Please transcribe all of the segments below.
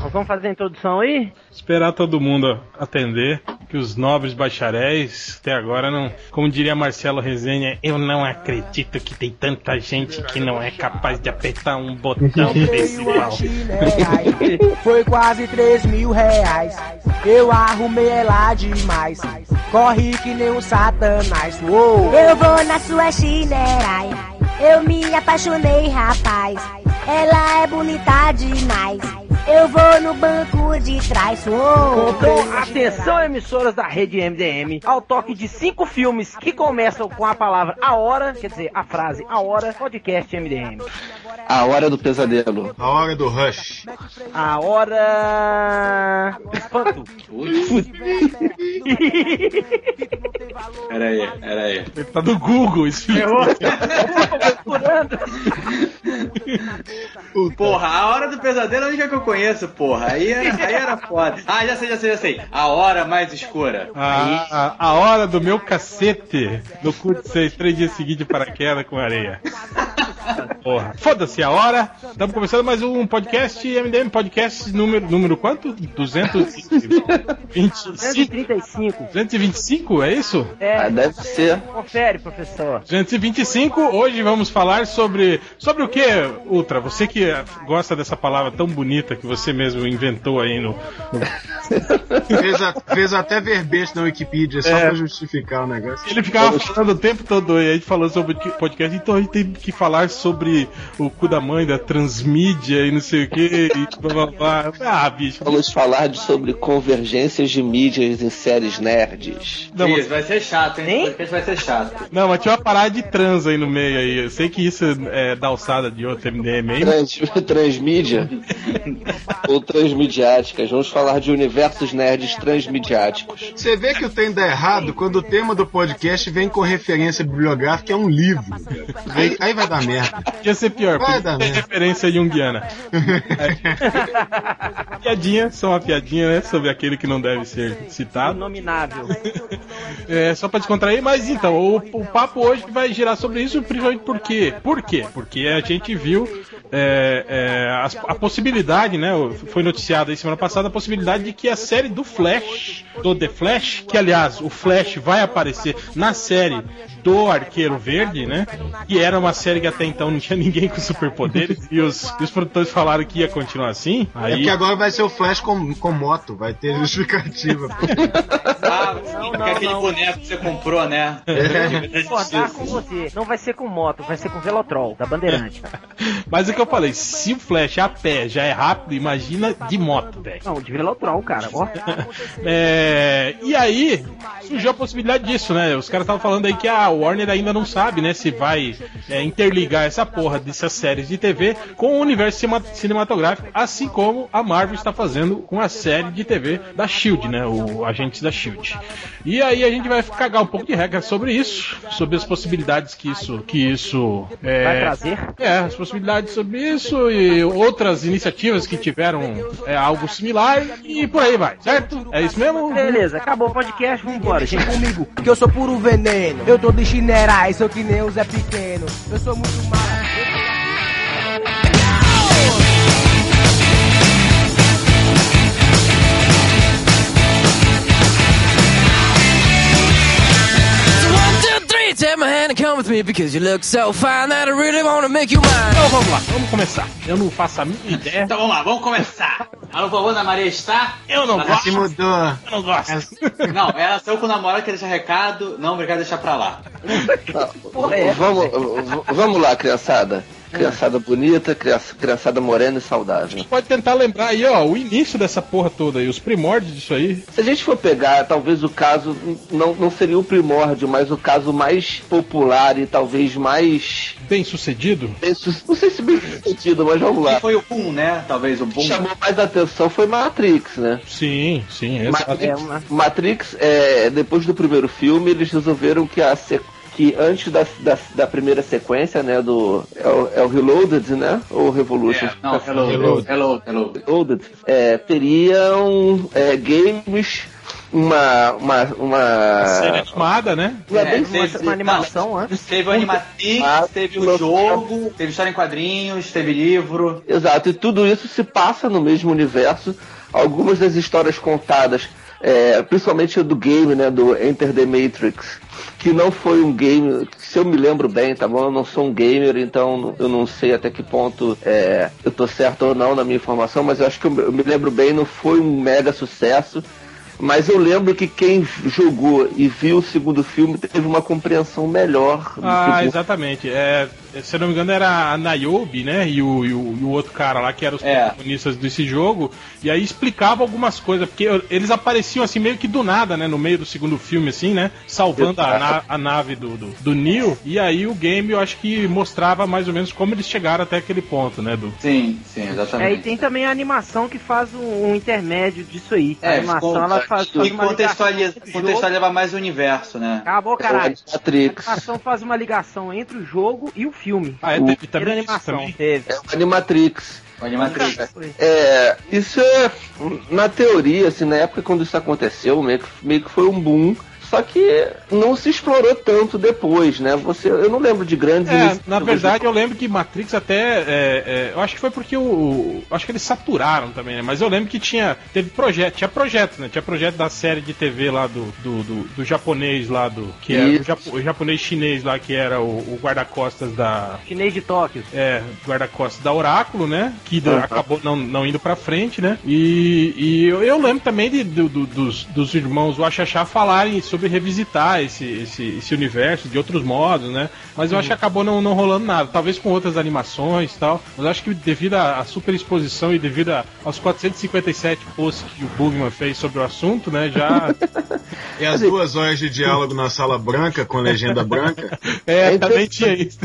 Nós vamos fazer a introdução aí? Esperar todo mundo atender, que os nobres bacharéis até agora não. Como diria Marcelo Resenha, eu não acredito que tem tanta gente que não é capaz de apertar um botão desse igual. Foi quase 3 mil reais. Eu arrumei ela demais. Corre que nem um satanás. Uou. Eu vou na sua chinerai. Eu me apaixonei, rapaz. Ela é bonita demais. Eu vou no banco de trás. Uou. Então, atenção, emissoras da rede MDM, ao toque de cinco filmes que começam com a palavra a hora, quer dizer, a frase a hora, podcast MDM. A hora do pesadelo. A hora do rush. A hora. Espanto. Pera aí, pera aí. Ele tá no Google esse filme. Porra, a hora do pesadelo é a única que eu conheço, porra. Aí era, aí era foda. Ah, já sei, já sei, já sei. A hora mais escura. A, a, a hora do meu cacete no cu de seis, três dias seguidos de paraquedas com areia. Porra. Foda-se a hora. Estamos começando mais um podcast MDM Podcast número, número quanto? 225. 135. 225, é isso? É, Ah, deve ser. confere, professor. 225, hoje vamos falar sobre. Sobre o que, Ultra? Você que gosta dessa palavra tão bonita que você mesmo inventou aí no. Fez, a- fez até verbete na Wikipedia só É. pra justificar o negócio. Ele ficava falando o tempo todo aí, a gente falou sobre podcast, então a gente tem que falar sobre o cu da mãe, da transmídia e não sei o que, e blá blá blá. Ah, bicho. Vamos falar de- sobre convergências de mídias em séries nerds. Não, Isso, vai ser chato, hein? Podcast vai ser chato. não, mas tinha uma parada de trans aí no meio aí. Eu sei que isso é da alçada de outro MDM aí, mas Trans, transmídia ou transmidiáticas. Vamos falar de universos nerds transmidiáticos. Você vê que o trem dá errado quando o tema do podcast vem com referência bibliográfica, é um livro. Aí, aí vai dar merda. ia ser pior, Vai porque dar tem merda. referência junguiana. É. Piadinha, só uma piadinha, né? Sobre aquele que não deve ser citado. Inominável. É, só pra descontrair, mas então, o, o papo hoje vai girar sobre isso, principalmente por quê? Por quê? Porque a gente viu é, é, as- a, possibilidade, né? Foi noticiado aí semana passada a possibilidade de que a série do Flash, do The Flash, que aliás, o Flash vai aparecer na série do Arqueiro Verde, né? Que era uma série que até então não tinha ninguém com superpoderes, e os, e os produtores falaram que ia continuar assim. É Aí, porque agora vai ser o Flash com, com moto, vai ter justificativa. Ah, não, porque não, aquele não. boneco que você comprou, né? Concordar com você. Não vai ser com moto, vai ser com Velotrol, da Bandeirante. mas é o que eu falei, se o Flash a pé já é rápido, imagina de moto, velho. Não, de Velotrol, cara. É, e aí surgiu a possibilidade disso, né? Os caras estavam falando aí que a Warner ainda não sabe, né, se vai é, interligar essa porra dessas séries de TV com o universo cinematográfico, assim como a Marvel está fazendo com a série de TV da Shield, né? O Agentes da Shield. E aí a gente vai cagar um pouco de regra sobre isso, sobre as possibilidades que isso, que isso é, Vai trazer. é, as possibilidades sobre isso e outras iniciativas que tiveram é, algo similar e por aí vai, certo? É isso mesmo? Beleza, acabou o podcast, vambora, gente. Comigo, que eu sou puro veneno. Eu tô de chinerais, sou que nem o Zé Pequeno. Eu sou muito mala. Take my hand and come with me because you look so fine that I really wanna make you mine. Então vamos lá, vamos começar. Eu não faço a mínima ideia. Então vamos lá, vamos começar. Alô, vovô da Maria está? Eu não Ela gosto. Se mudou. Eu não gosto. Não, ela saiu com o namorado, quer deixar recado. Não, obrigado, deixar pra lá. Porra, é Vamos, vamos lá, criançada. Criançada bonita, criança- criançada morena e saudável. Pode tentar lembrar aí, ó, o início dessa porra toda aí, os primórdios disso aí. Se a gente for pegar, talvez o caso não, não seria o primórdio, mas o caso mais popular e talvez mais. Bem sucedido. bem su- Não sei se bem sucedido, mas vamos Que lá. foi o boom, né? Talvez o O que boom. chamou mais atenção foi Matrix, né? Sim, sim. Matrix, É Matrix, é, depois do primeiro filme, eles resolveram que a se- que antes da, da, da primeira sequência, né, do é o, é o Reloaded, né, ou Revolution, É, não, hello, Hello. hello, hello, hello. Reloaded, é, teriam é, games uma. uma, uma... Série animada, né? Não é bem teve- assim, uma animação antes. Teve o Animatrix, Ah, teve o jogo, teve história em quadrinhos, teve livro. Exato, e tudo isso se passa no mesmo universo. Algumas das histórias contadas, é, principalmente do game, né, do Enter the Matrix, que não foi um game, se eu me lembro bem, tá bom? Eu não sou um gamer, então eu não sei até que ponto é, eu tô certo ou não na minha informação, mas eu acho que eu, eu me lembro bem, não foi um mega sucesso. Mas eu lembro que quem jogou e viu o segundo filme teve uma compreensão melhor do Ah, exatamente. É, se eu não me engano, era a Niobe, né? E o, e o, e o outro cara lá, que eram os É. protagonistas desse jogo. E aí explicava algumas coisas, porque eles apareciam assim meio que do nada, né? No meio do segundo filme, assim, né? Salvando a, na- a nave do, do, do Neo. E aí o game, eu acho que mostrava mais ou menos como eles chegaram até aquele ponto, né? Do, Sim, sim, É, e exatamente. tem também a animação que faz um, um intermédio disso aí. a É, animação ficou- ela faz, faz E uma contextualiza, mais o universo, né? Acabou, caralho. A animação faz uma ligação entre o jogo e o filme. Ah, é, O- teve também animação. também. Teve. É o Animatrix. O Animatrix. É, isso é, na teoria, assim, na época quando isso aconteceu, meio que, meio que foi um boom. Só que não se explorou tanto depois, né? Você, eu não lembro de grandes É, na verdade eu lembro que Matrix até. é, é, eu acho que foi porque o. o- Acho que eles saturaram também, né? Mas eu lembro que tinha. Teve projeto, tinha projeto, né? Tinha projeto da série de TV lá do, do, do, do japonês lá do. Que era o, japo- o japonês chinês lá, que era o, o guarda-costas da. Chinês de Tóquio. É, guarda-costas da Oráculo, né? Que Uhum. acabou não, não indo pra frente, né? E, e eu, eu lembro também de, do- do- dos, dos irmãos Wachachá falarem sobre revisitar esse, esse, esse universo de outros modos, né? Mas eu acho que acabou não, não rolando nada. Talvez com outras animações e tal. Mas eu acho que devido à super exposição e devido aos 457 posts que o Bugman fez sobre o assunto, né? Já. E as duas horas de diálogo na sala branca com legenda branca. É, É também interessante. tinha isso.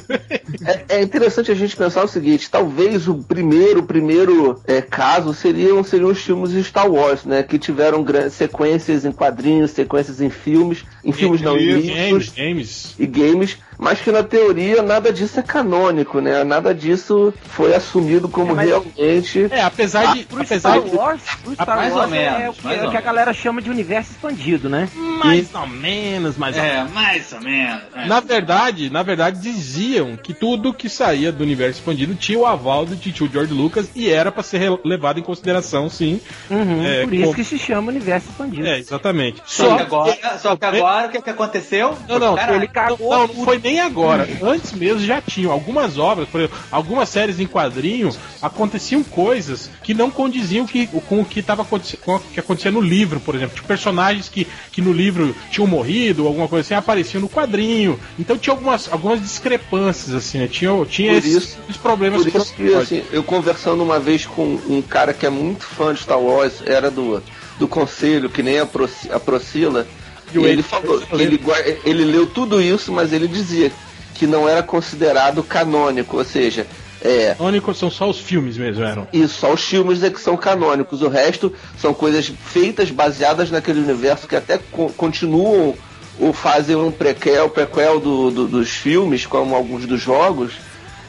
É, é interessante a gente pensar o seguinte, talvez o primeiro, primeiro é, caso seriam, seriam os filmes de Star Wars, né? Que tiveram grandes sequências em quadrinhos, sequências em filmes, em filmes não, em livros, livros Games, games. e games, mas que na teoria nada disso é canônico, né? Nada disso foi assumido como É, mas- realmente. É, apesar de. Pro apesar Star de Wars, pro Star mais Wars ou é, menos, o que, mais é que a menos. galera chama de universo expandido, né? mais ou menos, mais ou É, mais ou menos. é. Na verdade, na verdade diziam que tudo que saía do universo expandido tinha o aval do tio George Lucas e era pra ser levado em consideração, sim. Uhum, É, por isso como- que se chama universo expandido. É, exatamente. Só que agora, só que agora o que, que aconteceu? Não, não, Caralho. ele cagou não, não foi nem agora. Antes mesmo já tinham algumas obras, por exemplo, algumas séries em quadrinho, aconteciam coisas que não condiziam que, com o que estava com o que acontecia no livro, por exemplo. Tinha personagens que, que no livro tinham morrido, alguma coisa assim, apareciam no quadrinho. Então tinha algumas, algumas discrepâncias, assim, né? Tinha, tinha esses, isso- esses problemas Por isso que, assim, eu conversando uma vez com um cara que é muito fã de Star Wars, era do, do conselho, que nem a, Proci- a Procila, E e ele falou ele, ele leu tudo isso, mas ele dizia que não era considerado canônico, ou seja, é, Canônicos são só os filmes mesmo, eram. isso, só os filmes é que são canônicos, o resto são coisas feitas baseadas naquele universo que até co- continuam ou fazem um prequel, prequel do, do- dos filmes, como alguns dos jogos,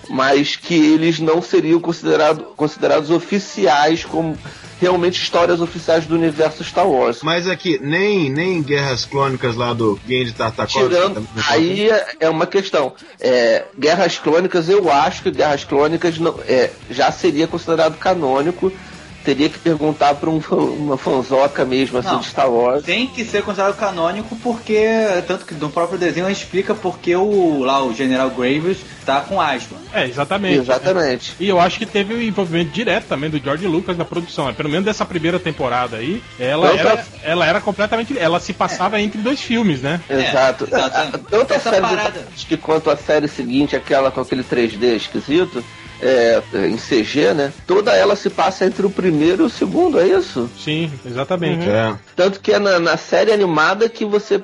mas que eles não seriam considerado, considerados oficiais como realmente histórias oficiais do universo Star Wars. Mas aqui, nem, nem Guerras Clônicas lá do Genji Tartakovsky. Tirando, aí é- é uma questão. É, Guerras Clônicas, eu acho que Guerras Clônicas não, é, já seria considerado canônico. Teria que perguntar para um, fã- uma fanzoca mesmo, assim, Não. de Star Wars. Tem que ser considerado canônico porque, tanto que no próprio desenho explica porque o, lá, o General Graves tá com asma. É, exatamente. Exatamente. E eu acho que teve o envolvimento direto também do George Lucas na produção. né? Pelo menos dessa primeira temporada aí, ela era, ela era completamente. Ela se passava entre dois filmes, né? Exato. exato. Tanto a Essa série parada- Tchaikovsky quanto a série seguinte, aquela com aquele 3D esquisito, é, em CG, né? Toda ela se passa entre o primeiro e o segundo, é isso? Sim, exatamente. É. Tanto que é na, na série animada que você.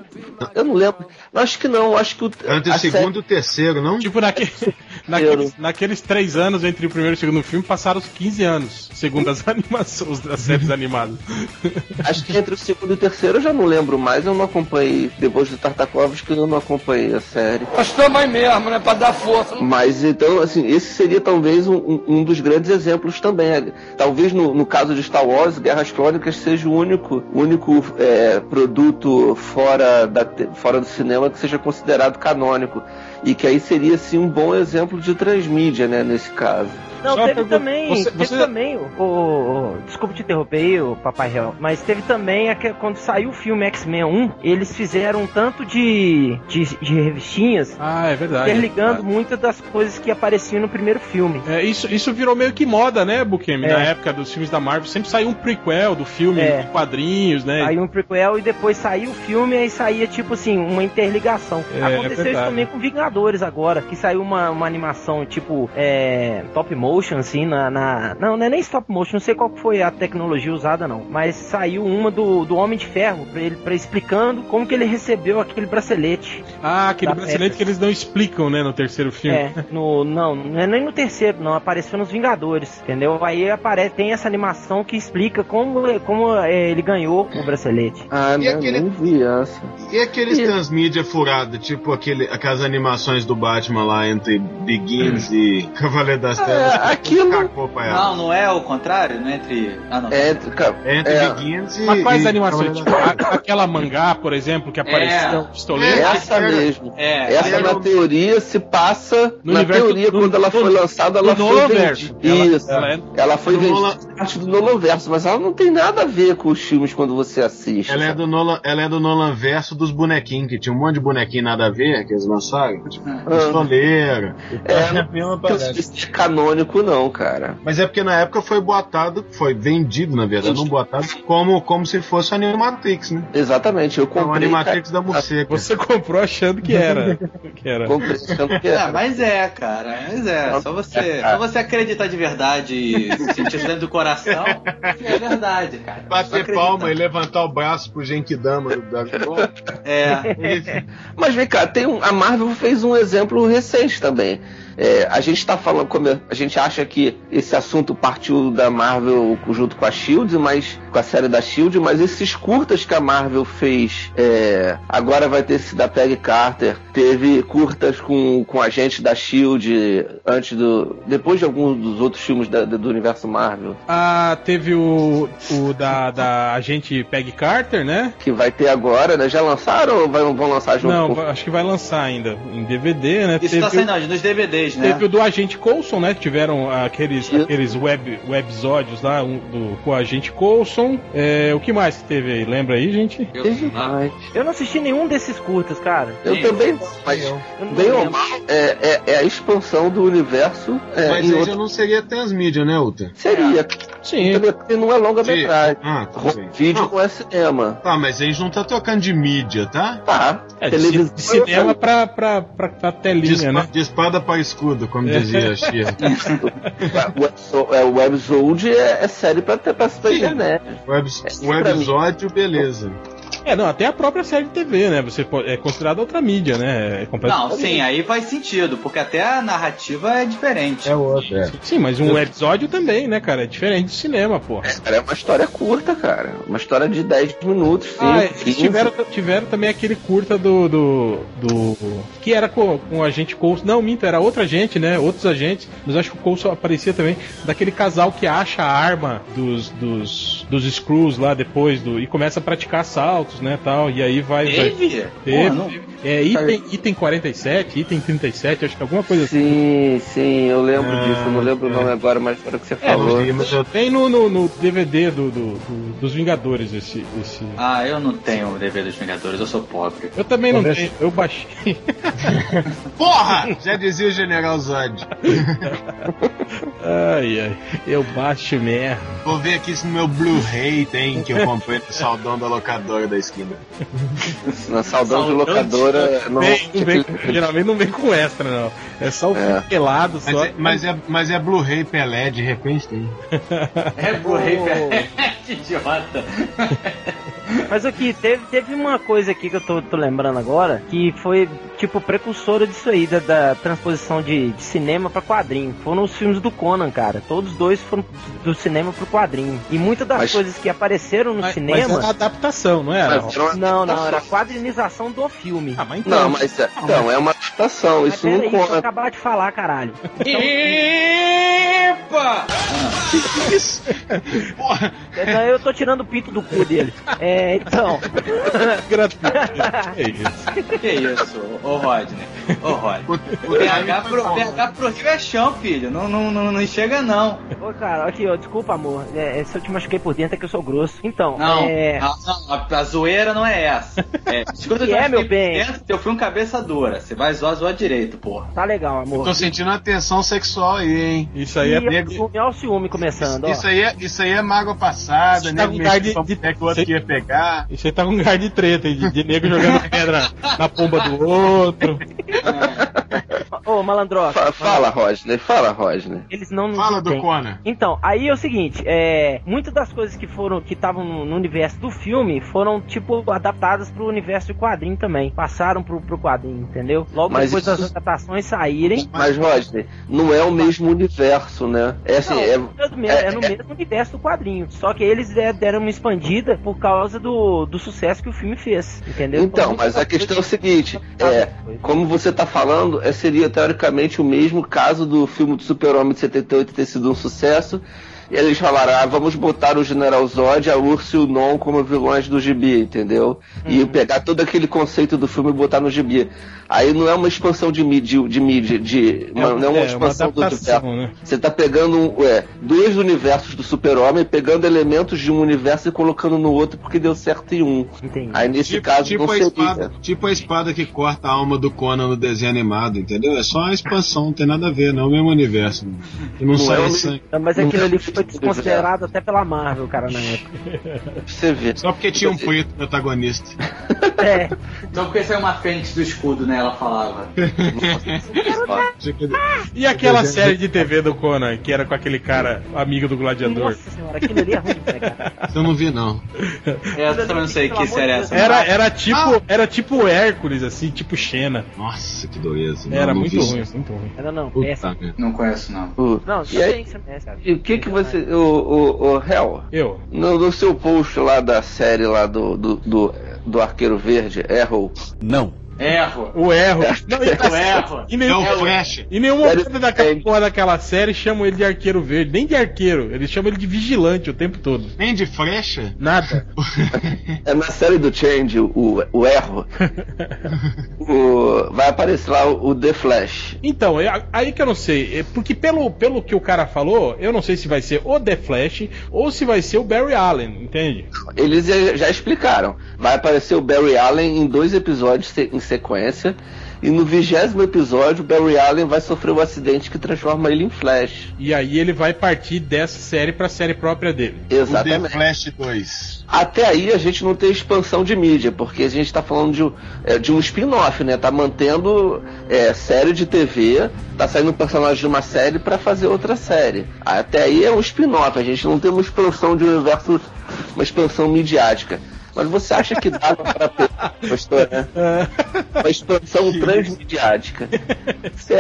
Eu não lembro. Eu acho que não, acho que o. Entre o segundo e o terceiro, não? Tipo, naque, naqueles, naqueles três anos entre o primeiro e o segundo filme, passaram os 15 anos. segundo as animações, as séries animadas. Acho que entre o segundo e o terceiro eu já não lembro mais, eu não acompanhei. Depois do Tartakovsky eu não acompanhei a série. Nós também mesmo, né? Pra dar força. Mas então, assim, esse seria talvez um, um- um dos grandes exemplos também. Talvez no, no caso de Star Wars, Guerras Clônicas seja o único, único é, produto fora, da, fora do cinema que seja considerado canônico. E que aí seria, assim, um bom exemplo de transmídia, né, nesse caso. Não, Só teve também, você- teve você- também o, o- o- Desculpa te interromper aí, o Papai Real, mas teve também aque- quando saiu o filme X-Men 1, eles fizeram um tanto de, de, de revistinhas Ah, é verdade. interligando muitas das coisas que apareciam no primeiro filme. É, isso, isso virou meio que moda, né, Bukemi? É. Na época dos filmes da Marvel, sempre saiu um prequel do filme É. quadrinhos, né? Aí um prequel e depois saiu o filme e aí saía tipo assim, uma interligação. É, Aconteceu é isso verdade. também com Vingadores agora, que saiu uma, uma animação tipo é, top motion, assim, na, na- Não, não é nem stop motion, não sei qual que foi a tecnologia usada, não. Mas saiu uma do, do Homem de Ferro, pra ele pra explicando como que ele recebeu aquele bracelete. Ah, aquele bracelete que eles não explicam, né, no terceiro filme. É, no, não, não é nem no terceiro, não, apareceu nos Vingadores, entendeu? Aí aparece, tem essa animação que explica como, como é, ele ganhou o bracelete. Ah, E não, aquele- nem vi essa. E aqueles E- transmídia furada, tipo aquele, aquelas animações do Batman lá entre Begins e Cavaleiro das Trevas? É, aquilo- pra ela. Não, não é o contrário, não é entre. Ah, não. É, É entre é, Begins e. Mas quais e animações? Tipo, aquela mangá, por exemplo, que apareceu É. pistoleiro. essa era- mesmo. É, Essa na teoria se passa. No na universo teoria, do- quando ela do- foi lançada, ela foi vendida. Ela- Isso. ela é- Ela foi Do vendida Nolan- parte do Nolanverso, mas ela não tem nada a ver com os filmes quando você assiste. Ela é, sabe? do Nolan, ela é do Nolan verso dos bonequinhos, que tinha um monte de bonequinho nada a ver que eles lançaram. Tipo, Ah. pistoleira. É, não tem isso de canônico, não, cara. Mas é porque na época foi boatado, foi vendido, na verdade, não boatado, como, como se fosse Animatrix, né? Exatamente, eu É o comprei. Animatrix da morcega. Você comprou achando que era. que era. cara, comprei achando que Ah, era. mas é, cara, mas é. Só você, só você acreditar de verdade e sentir dentro do coração, que é verdade, cara. Bater palma e levantar o braço pro Genkidama do Dragon Ball. É. Mas vem cá, tem um, a Marvel fez um exemplo recente também. É, a gente tá falando, como a gente acha que esse assunto partiu da Marvel junto com a Shield, mas com a série da Shield, mas esses curtas que a Marvel fez, é, agora vai ter esse da Peggy Carter, teve curtas com, com a gente da Shield antes do, depois de alguns dos outros filmes da- do universo Marvel, Ah, teve o, o da, da agente Peggy Carter, né? que vai ter agora, né? Já lançaram ou vai- vão lançar junto Não, com acho que vai lançar ainda em DVD, né? Isso teve, tá saindo nos DVDs, né? teve o do agente Coulson, né? Tiveram aqueles, Isso. aqueles web, webisódios lá um, do, com o agente Coulson. É, o que mais que teve aí? Lembra aí, gente? Teve mais. Eu não assisti nenhum desses curtas, cara. Eu Sim. também não, mas Eu bem ou mal, é, é, é a expansão do universo é, Mas aí outro... já não seria transmídia, né, Uta? Seria. Sim. Porque não é longa-metragem. Ah, tá. Vídeo Não, não é cinema. Tá, mas a gente não tá trocando de mídia, tá? Tá. É, de, Televisão. de cinema pra, pra, pra, pra De, telinha, né? de espada para escudo, como dizia a Xia. O webso- é, o Webzode é, é série pra, ter- pra, pra internet. Web, É, o episódio, beleza. É, não, até a própria série de TV, né? Você pode- é considerada outra mídia, né? É Não, completamente. sim, aí faz sentido, porque até a narrativa é diferente. outro. Sim, mas um episódio também, né, cara? É diferente de cinema, pô. Cara, é uma história curta, cara. Uma história de 10 minutos, 5, Ah, 15. eles tiveram, tiveram também aquele curta do. do, do- que era com, com o agente Coulson. Não, minto, era outra gente, né? Outros agentes. Mas acho que o Coulson aparecia também. Daquele casal que acha a arma dos, dos, dos Screws lá depois do, e começa a praticar assaltos, né? Tal, e aí vai. vai Teve? teve, Porra, não- teve. É, item, item 47, item 37, acho que alguma coisa assim. Sim, sim, eu lembro Ah, disso. Eu não lembro é. o nome agora, mas o que você É, falou. vi, mas eu- Tem no, no, no DVD do, do- do- dos Vingadores esse, esse. Ah, eu não tenho o DVD dos Vingadores, eu sou pobre. Eu também não tenho, eu baixei. Porra! Já dizia o General Zod. Ai, ai, eu baixo mesmo. Vou ver aqui se no meu Blu-ray tem que eu comprei no saldão da locadora da esquina. Na saudão de Saudão de- locadora. Não... Vem- vem- geralmente não vem com extra, não. É só o É. pelado Mas só. é, mas é, mas é Blu-ray Pelé, de repente tem. É Blu-ray, que idiota. Mas aqui, teve, teve uma coisa aqui que eu tô, tô lembrando agora, que foi, tipo, precursora disso aí, da, da transposição de, de cinema pra quadrinho. Foram os filmes do Conan, cara. Todos dois foram do cinema pro quadrinho. E muitas das Mas- coisas que apareceram no Mas, cinema... mas era adaptação, não era? Mas uma Não, não, era quadrinização do filme. Ah, mas então. Não, mas é, não, é uma adaptação, Mas isso não aí, deixa eu conta. acabar de falar, caralho. Epa! Porra, Então eu tô tirando o pinto do cu dele. É, então. gratuito. É isso. Que isso, ô Rodney? Ô Rodney. o, o PH pro, foi bom. PH pro Rio é chão, filho. Não, não, não, não enxerga, não. Ô, cara, aqui, ó, desculpa, amor. É, é, se eu te machuquei por dentro é que eu sou grosso. Então, Não, é. não, não, a, a zoeira não é essa. É, escuta Que eu é, meu bem? dentro, Teu filme cabeça dura. Você vai zoar, zoar direito, porra. Tá legal, amor. Tô sentindo uma tensão sexual aí, hein? Isso aí é. E o ciúme, olha o ciúme começando, ó. Isso aí é, isso aí é mágoa passada, Isso né? tá com de- de- que o outro Isso aí- ia pegar. Isso aí tá com um lugar de treta, de, de nego jogando pedra na pomba do outro. Ô, malandroca. Fa- Fala, Rodney, fala, Rodney. Eles não nos Fala do. Conan. Então, aí é o seguinte, é, muitas das coisas que foram que estavam no, no universo do filme foram tipo adaptadas pro universo de quadrinho também, passaram pro, pro quadrinho, entendeu? Logo Mas depois isso- das adaptações saírem, Mas, Rodney, não é o mesmo universo, né? É assim, Não, é, é, do mesmo- é no mesmo universo do quadrinho. Só que eles é, deram uma expandida por causa do, do sucesso que o filme fez, entendeu? Então, mas a questão é o seguinte, é, como você tá falando, é, seria teoricamente o mesmo caso do filme do Super-Homem de 78 ter sido um sucesso. E eles falaram, ah, vamos botar o General Zod, a Ursa e o Non como vilões do gibi, entendeu? E pegar todo aquele conceito do filme e botar no gibi. Aí não é uma expansão de mídia, de mídia, de, uma- não é uma é, uma expansão do adaptação, universo. né? Você tá pegando um, é, dois universos do Super-Homem, pegando elementos de um universo e colocando no outro porque deu certo em um. Entendi. Aí nesse Tipo, caso tipo não a seria. espada, tipo a espada que corta a alma do Conan no desenho animado, entendeu? É só uma expansão, não tem nada a ver, não é o mesmo universo. né? E não, Não sai é sangue. Não, Mas aquilo é ali o foi desconsiderado até pela Marvel, cara, na época. Pra você ver. Só porque tinha um preto protagonista. É, Então porque saiu uma fênix do escudo, né? Ela falava. E aquela série de TV do Conan, que era com aquele cara amigo do gladiador? nossa senhora, aquilo ali é ruim de pegar. Eu não vi, não. É, eu também não sei que série é essa. Era, era tipo, era tipo Hércules, assim, tipo Xena. Nossa, que dureza. Era Não, muito ruim, isso. muito ruim. Era não, Puta. Não conheço, não. O- Não, e, aí, também você conhece, cara. e o que que você. O, o, o Hell, Eu. no, no seu post lá da série lá do, do, do, do Arqueiro Verde, Arrow, Erro. O erro. Não, e, O erro. e É nenhum, o Flash. em nenhum Sério, momento daquela é. porra daquela série chamam ele de arqueiro verde. Nem de arqueiro. Eles chamam ele de vigilante o tempo todo. Nem de flecha? Nada. é na série do Change, o, o Erro, o, vai aparecer lá o, o The Flash. Então, é aí que eu não sei. É porque pelo, pelo que o cara falou, eu não sei se vai ser o The Flash ou se vai ser o Barry Allen, entende? Eles já, já explicaram. Vai aparecer o Barry Allen em dois episódios em sequência. E no vigésimo episódio, o Barry Allen vai sofrer um acidente que transforma ele em Flash. E aí ele vai partir dessa série pra série própria dele. O The Exatamente. Flash 2. Até aí a gente não tem expansão de mídia, porque a gente tá falando de, um- é, de um spin-off, né? Tá mantendo é, série de TV, tá saindo um personagem de uma série pra fazer outra série. Até aí é um spin-off, a gente não tem uma expansão de universo, uma expansão midiática. Mas você acha que dá pra ter, pastor, né? Uma expansão transmidiática. Você,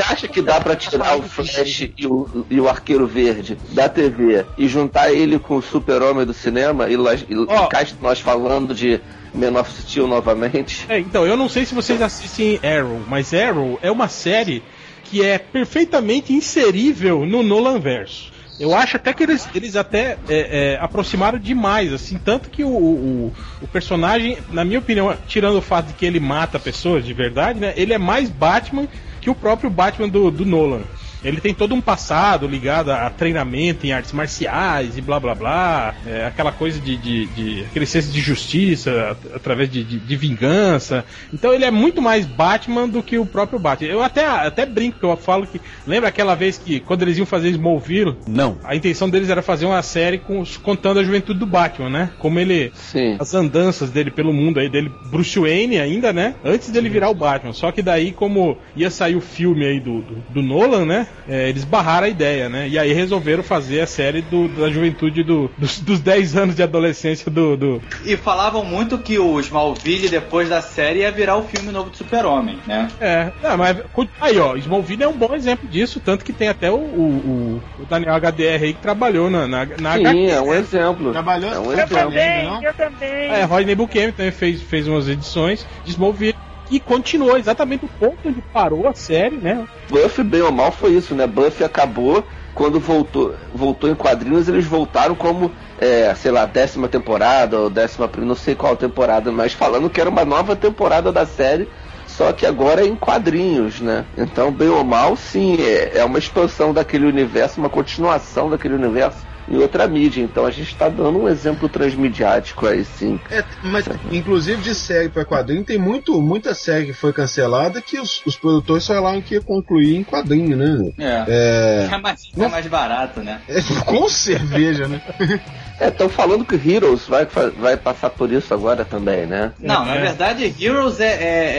acha que dá pra tirar o Flash e o, e o Arqueiro Verde da TV e juntar ele com o Super-Homem do cinema e, lá- e cá nós falando de Man of Steel novamente? É, então, eu não sei se vocês assistem Arrow, mas Arrow é uma série que é perfeitamente inserível no Nolan verso. Eu acho até que eles, eles até é, é, aproximaram demais, assim, tanto que o, o, o personagem, na minha opinião, tirando o fato de que ele mata pessoas de verdade, né? Ele é mais Batman que o próprio Batman do, do Nolan. Ele tem todo um passado ligado a treinamento em artes marciais e blá blá blá. É, aquela coisa de, de, de aquele senso de justiça at- através de, de, de vingança. Então ele é muito mais Batman do que o próprio Batman. Eu até, até brinco que eu falo que. Lembra aquela vez que quando eles iam fazer Smallville? Não. A intenção deles era fazer uma série com, contando a juventude do Batman, né? Como ele. Sim. As andanças dele pelo mundo aí, dele, Bruce Wayne ainda, né? Antes dele virar o Batman. Só que daí, como ia sair o filme aí do, do, do Nolan, né? É, eles barraram a ideia, né? E aí resolveram fazer a série do, da juventude do, dos, dos 10 anos de adolescência do, do. E falavam muito que o Smallville, depois da série, ia virar o filme novo do Super-Homem, né? É, não, mas aí, ó, Smallville é um bom exemplo disso, tanto que tem até o, o, o Daniel HDR aí que trabalhou na, na, na Sim, HQ. é um exemplo. Trabalhou É um eu exemplo. também, não? eu também. É, Rodney Buchanan também fez, fez umas edições de Smallville e continuou exatamente o ponto onde parou a série, né? Buffy, bem ou mal, foi isso, né? Buffy acabou, quando voltou, voltou em quadrinhos, eles voltaram como, é, sei lá, décima temporada ou décima, não sei qual temporada, mas falando que era uma nova temporada da série, só que agora é em quadrinhos, né? Então, bem ou mal, sim, é, é uma expansão daquele universo, uma continuação daquele universo em outra mídia. Então a gente tá dando um exemplo transmediático aí, sim. É, mas, inclusive de série pra quadrinho, tem muito, muita série que foi cancelada que os, os produtores falaram que ia concluir em quadrinho, né? É. É. É mais, é mais barato, né? é com cerveja, né? É, estão falando que Heroes vai, vai passar por isso agora também, né? Não, na É. verdade, Heroes é,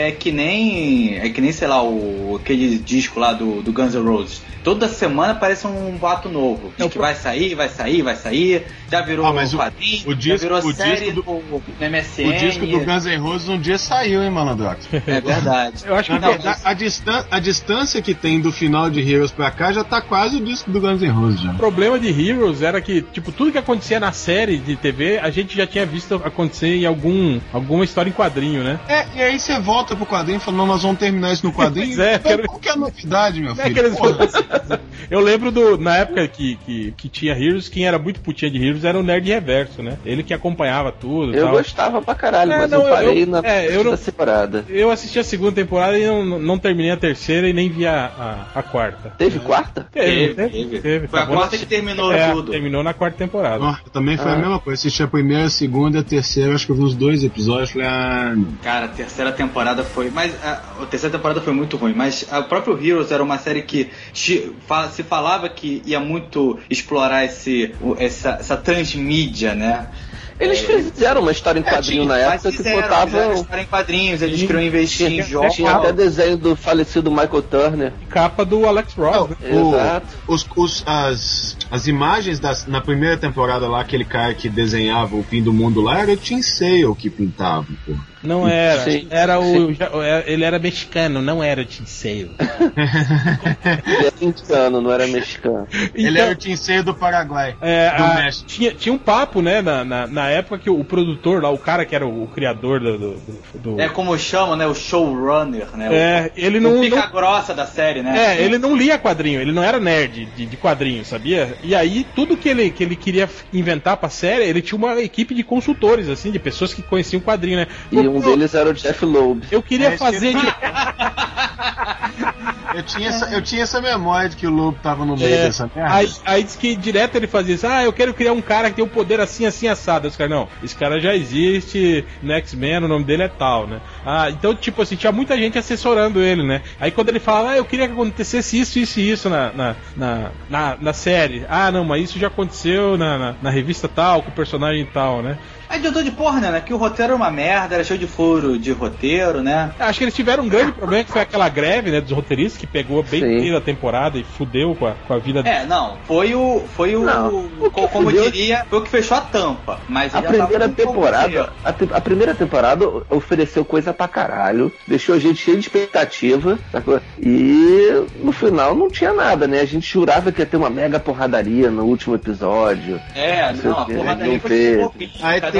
é, é que nem. É que nem, sei lá, o, aquele disco lá do, do Guns N' Roses. Toda semana aparece um boato novo. Diz É o que pro- vai sair, vai sair, vai sair. Já virou Ah, mas o- quadrinho, o disco- já virou o série disco do- no, MSN. O disco do Guns N' Roses um dia saiu, hein, Malandrox? É verdade. Eu acho que Na Não, verdade, a, distan a distância que tem do final de Heroes pra cá já tá quase o disco do Guns N' Roses já. O problema de Heroes era que, tipo, tudo que acontecia na série de TV, a gente já tinha visto acontecer em algum, alguma história em quadrinho, né? É, e aí você volta pro quadrinho e fala, não, nós vamos terminar isso no quadrinho. Pois é, Então, quero- Qual que é a novidade, meu é filho? aqueles- Porra. Eu lembro do. Na época que, que, que tinha Heroes, quem era muito putinha de Heroes era o Nerd Reverso, né? Ele que acompanhava tudo. Eu tal. gostava pra caralho, É, mas não, eu parei eu- na é, eu segunda não- temporada. Eu assisti a segunda temporada e não, não terminei a terceira e nem vi a, a, a quarta. Teve quarta? Teve, teve, teve. teve. Foi a Acabou quarta na- que terminou É, tudo. terminou na quarta temporada. Ó, também foi a Ah. mesma coisa. Assisti a primeira, a segunda e a terceira. Acho que eu vi uns dois episódios. Falei, ah. Cara, a terceira temporada foi. Mas a, a terceira temporada foi muito ruim. Mas a próprio Heroes era uma série que se falava que ia muito explorar esse, o- essa, essa transmídia, né? Eles fizeram uma história em quadrinho na Mas época que fizeram, botava. fizeram história em quadrinhos, eles queriam investir em Tinha, jogos. tinha até desenho do falecido Michael Turner. Capa do Alex Ross, né? O- Exato. os, os- as, as imagens das, na primeira temporada lá, aquele cara que desenhava o fim do mundo lá, era o Tim Sale que pintava, pô. Não era. Sim, era o. sim. já- ele era mexicano, não era o Sale. Ele era indiano, não era mexicano. Ele Então- era o Sale do Paraguai. É, do a- México. tinha, tinha um papo, né, na, na, na época que o, produtor lá, o cara que era o, o criador do. do, do- É como chamam, né? O showrunner, né? É, ele o, não. o pica não- grossa da série, né? é, ele não lia quadrinho, ele não era nerd de, de quadrinho, sabia? E aí, tudo que ele, que ele queria inventar pra série, ele tinha uma equipe de consultores, assim, de pessoas que conheciam quadrinho, né? E um deles era o Jeff Loeb. Eu queria É, fazer. esse- de- Eu tinha, essa, eu tinha essa memória de que o Lobo tava no meio É, dessa merda. aí, aí diz que direto ele fazia isso, ah, eu quero criar um cara que tem um poder assim, assim, assado. Os caras, não, esse cara já existe no X-Men, o nome dele é tal, né? Ah, então, tipo assim, tinha muita gente assessorando ele, né? Aí quando ele falava, ah, eu queria que acontecesse isso, isso e isso na, na, na, na, na série. Ah, não, mas isso já aconteceu na, na, na revista tal, com o personagem tal, né? Adiantou de porra, né? Que o roteiro era uma merda, era cheio de furo de roteiro, né? Acho que eles tiveram um grande problema, que foi aquela greve, né, dos roteiristas, que pegou bem Sim. da temporada e fudeu com a, com a vida É, não, foi o. Foi o. O co- como fudeu- diria, foi o que fechou a tampa. Mas A primeira temporada, a, te- a primeira temporada ofereceu coisa pra caralho, deixou a gente cheio de expectativa, sacou? e no final não tinha nada, né? A gente jurava que ia ter uma mega porradaria no último episódio. É, Não não, o a quê, porra não daí foi teve.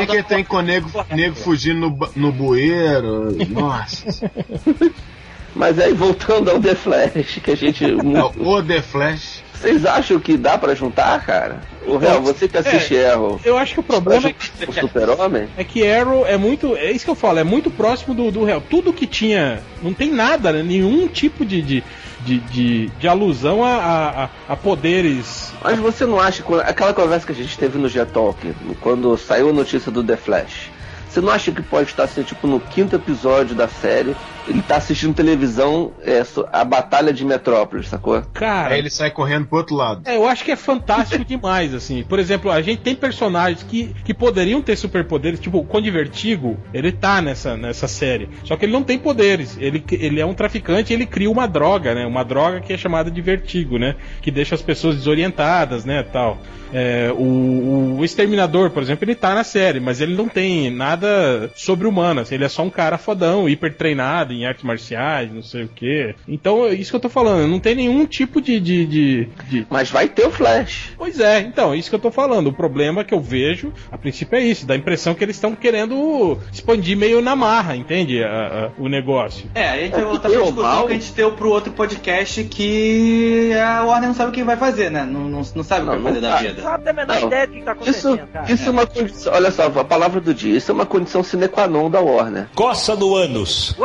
Pouquinho. Aí Cada tem com o nego, nego fugindo no, no bueiro. Nossa. Mas aí voltando ao The Flash, que a gente. É o The Flash. Vocês acham que dá pra juntar, cara? O Real, você que assiste Arrow, Eu acho que o problema é o Super-Homem? É que Arrow é muito. É isso que eu falo, é muito próximo do, do real. Tudo que tinha. Não tem nada, né? nenhum tipo de, de, de, de, de alusão a, a, a- poderes. Mas você não acha, que aquela conversa que a gente teve no G-Talk, quando saiu a notícia do The Flash, você não acha que pode estar assim, tipo, no quinto episódio da série, ele tá assistindo televisão, é, a Batalha de Metrópolis, sacou? Cara, Aí ele sai correndo pro outro lado. É, eu acho que é fantástico demais, assim. Por exemplo, a gente tem personagens que, que poderiam ter superpoderes, tipo, o Conde Vertigo, ele tá nessa, nessa série. Só que ele não tem poderes. Ele, ele é um traficante e ele cria uma droga, né? Uma droga que é chamada de vertigo, né? Que deixa as pessoas desorientadas, né? Tal. É, o, o Exterminador, por exemplo, ele tá na série, mas ele não tem nada sobre-humano. assim, ele é só um cara fodão, hiper treinado em artes marciais, não sei o quê. Então, é isso que eu tô falando. Não tem nenhum tipo de- de- de, de Mas vai ter o Flash. Pois é, então, é isso que eu tô falando. O problema que eu vejo, a princípio é isso, dá a impressão que eles estão querendo expandir meio na marra, entende? A- a- o negócio. É, a gente vai É, voltar eu pra discussão mal- que a gente deu pro outro podcast que a Warner não sabe o que vai fazer, né? Não, não, não sabe o que Não, vai fazer não da sabe. vida. Sabe da menor Não. ideia do que tá Isso, acontecendo, cara. isso é uma condição. Olha só, a palavra do dia. Isso é uma condição sine qua non da Warner. Coça no ânus.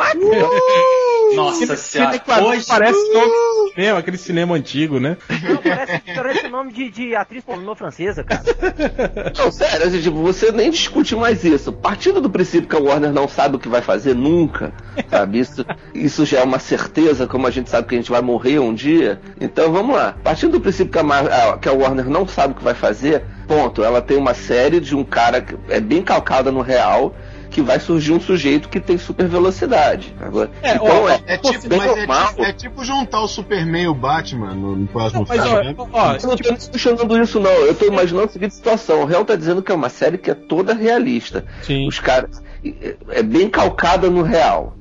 Nossa senhora. Hoje, parece nome de cinema, aquele cinema antigo, né? Não, parece, parece o nome de, de atriz pornô francesa, cara. Não, sério, assim, tipo, você nem discute mais isso. Partindo do princípio que a Warner não sabe o que vai fazer nunca, sabe? Isso, isso já é uma certeza, como a gente sabe que a gente vai morrer um dia. Então vamos lá. Partindo do princípio que a, Mar- a- que a Warner não sabe o que vai fazer, ponto. Ela tem uma série de um cara que é bem calcada no real. Que vai surgir um sujeito que tem super velocidade. Agora, É, então ó, é, É tipo, é, tipo, é tipo juntar o Superman e o Batman no, no próximo Mas, filme. ó, né? ó, Eu não tô questionando isso, não. Eu tô imaginando a seguinte situação. O Real tá dizendo que é uma série que é toda realista. Sim. Os caras. é- É bem calcada no real.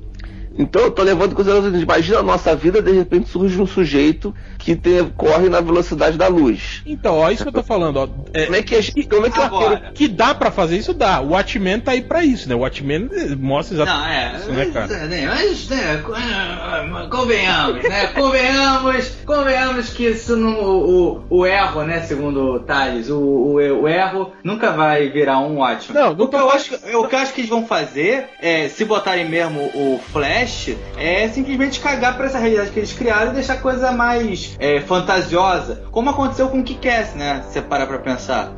Então eu tô levando em consideração imagina a nossa vida, de repente surge um sujeito que tem- corre na velocidade da luz. Então, ó, isso que eu tô falando, ó. É, Como é que a gente. Como é que o Agora. arqueiro- que dá pra fazer isso, dá. O Watchmen tá aí pra isso, né? O Watchmen eh, mostra exatamente Não, é. isso, né, cara? Mas, né, mas, né, co- convenhamos, né? Convenhamos, convenhamos que isso não. O, o, erro, né, segundo o Thales, o, o, o erro nunca vai virar um ótimo. Não, não o, que eu acho, que- o que eu acho que eles vão fazer é, se botarem mesmo o Flash, é simplesmente cagar pra essa realidade que eles criaram e deixar coisa mais é, fantasiosa. Como aconteceu com o Kick-Ass, né? Se você parar pra pensar.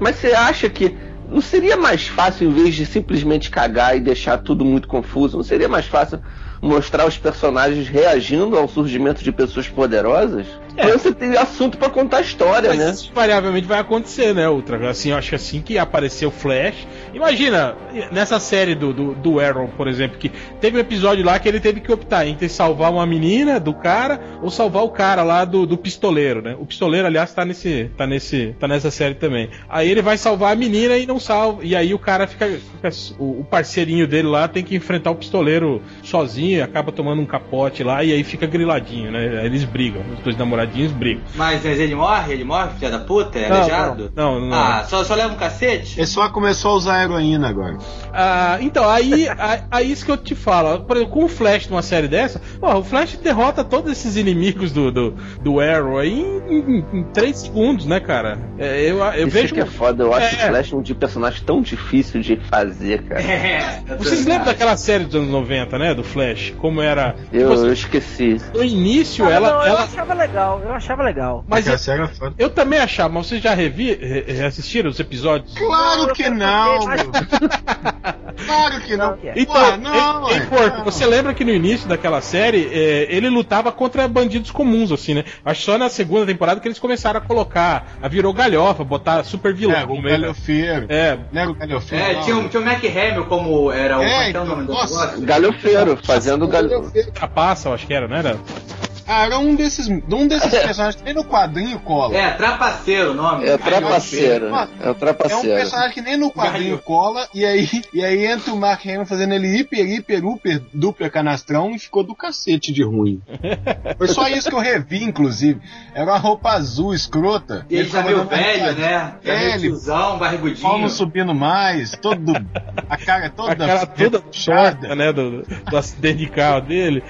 Mas você acha que não seria mais fácil, em vez de simplesmente cagar e deixar tudo muito confuso, não seria mais fácil mostrar os personagens reagindo ao surgimento de pessoas poderosas? É. Então você tem assunto pra contar a história, Mas né? isso invariavelmente vai acontecer, né, Ultra? Assim, eu acho que assim que aparecer o Flash. Imagina, nessa série do, do, do Arrow, por exemplo, que teve um episódio lá que ele teve que optar entre salvar uma menina do cara ou salvar o cara lá do, do pistoleiro, né? O pistoleiro, aliás, tá nesse. tá nesse. tá nessa série também. Aí ele vai salvar a menina e não salva. E aí o cara fica. fica- o, o parceirinho dele lá tem que enfrentar o pistoleiro sozinho, acaba tomando um capote lá e aí fica griladinho, né? Aí eles brigam, os dois namoradinhos brigam. Mas, mas ele morre? Ele morre, filha da puta? É Não, aleijado? não, não, não. Ah, só, só leva um cacete? Ele só começou a usar heroína agora. Ah, então, aí, aí, aí isso que eu te falo. Por exemplo, com o Flash numa série dessa, pô, o Flash derrota todos esses inimigos do, do, do Arrow aí em, em, 3 segundos, né, cara? É, eu, eu Isso vejo. que é foda, eu acho É. o Flash um de personagem tão difícil de fazer, cara. É, eu tô Vocês lembram ligado. daquela série dos anos 90, né? Do Flash? Como era. Eu, Tipo assim, eu esqueci. no início, Ah, ela. não, eu ela achava legal, eu achava legal. mas eu, série é foda. eu também achava, mas vocês já revi, re- reassistiram os episódios? Claro que não! Claro que não! é. Então, Ué, não, ei, ei. Porco, Não. você lembra que no início daquela série é, ele lutava contra bandidos comuns, assim, né? Acho só na segunda temporada que eles começaram a colocar, a virou galhofa, botar super vilão. É, o galhofeiro. É, Não era o galhofeiro? É, não. tinha, o- tinha o Mac Hamill como era o. É, é é então, nome do nossa. negócio? Galhofeiro, fazendo galho. trapaça, eu acho que era, não era? Ah, era um desses, um desses personagens que nem no quadrinho cola. É, trapaceiro o nome. É trapaceiro. É o É um trapaceiro. personagem que nem no quadrinho cola, e aí, e aí entra o Mark Hamill fazendo ele hiper, hiper, super, dupla canastrão e ficou do cacete de ruim. Foi só isso que eu revi, inclusive. Era uma roupa azul, escrota. E ele já ficava meio dando velho, né? Já É, ele tiozão, barrigudinho. palmo subindo mais, todo. A cara toda. A cara toda torta, né? Do, do acidente de carro dele.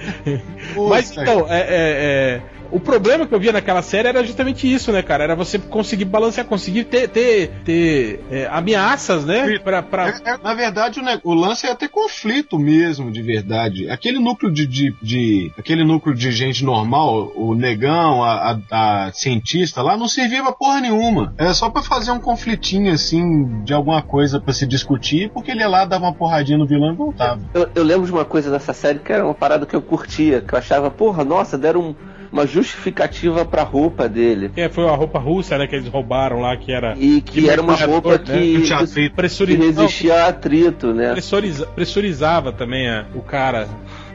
Puta Mas então, é, é, é, o problema que eu via naquela série era justamente isso, né, cara? Era você conseguir balancear, conseguir ter, ter, ter é, ameaças, né? Pra, pra... É, é, na verdade, o, ne- o lance é ter conflito mesmo, de verdade. Aquele núcleo de, de, de- aquele núcleo de gente normal, o negão, a, a- a cientista lá, não servia pra porra nenhuma. Era só pra fazer um conflitinho assim de alguma coisa pra se discutir, porque ele ia lá, dava uma porradinha no vilão e voltava. Eu, eu lembro de uma coisa dessa série que era uma parada que eu curtia, que eu achava, porra, nossa, deram um- uma justificativa pra roupa dele. É, foi a roupa russa, né, que eles roubaram lá, que era E que era uma roupa né? que, tinha atrito. que resistia a atrito, né? pressuriza- pressurizava também a- o cara.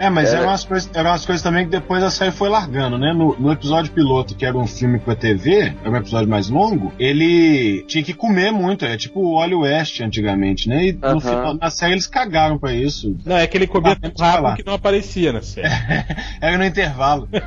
É, mas É. eram, umas coisas, eram umas coisas também que depois a série foi largando, né? No, no episódio piloto, que era um filme pra TV, era um episódio mais longo, ele tinha que comer muito, é tipo o Olho West antigamente, né? E Aham. no final, na série eles cagaram pra isso. Não, é que ele comia tão falar. rápido que não aparecia na série. Era no intervalo.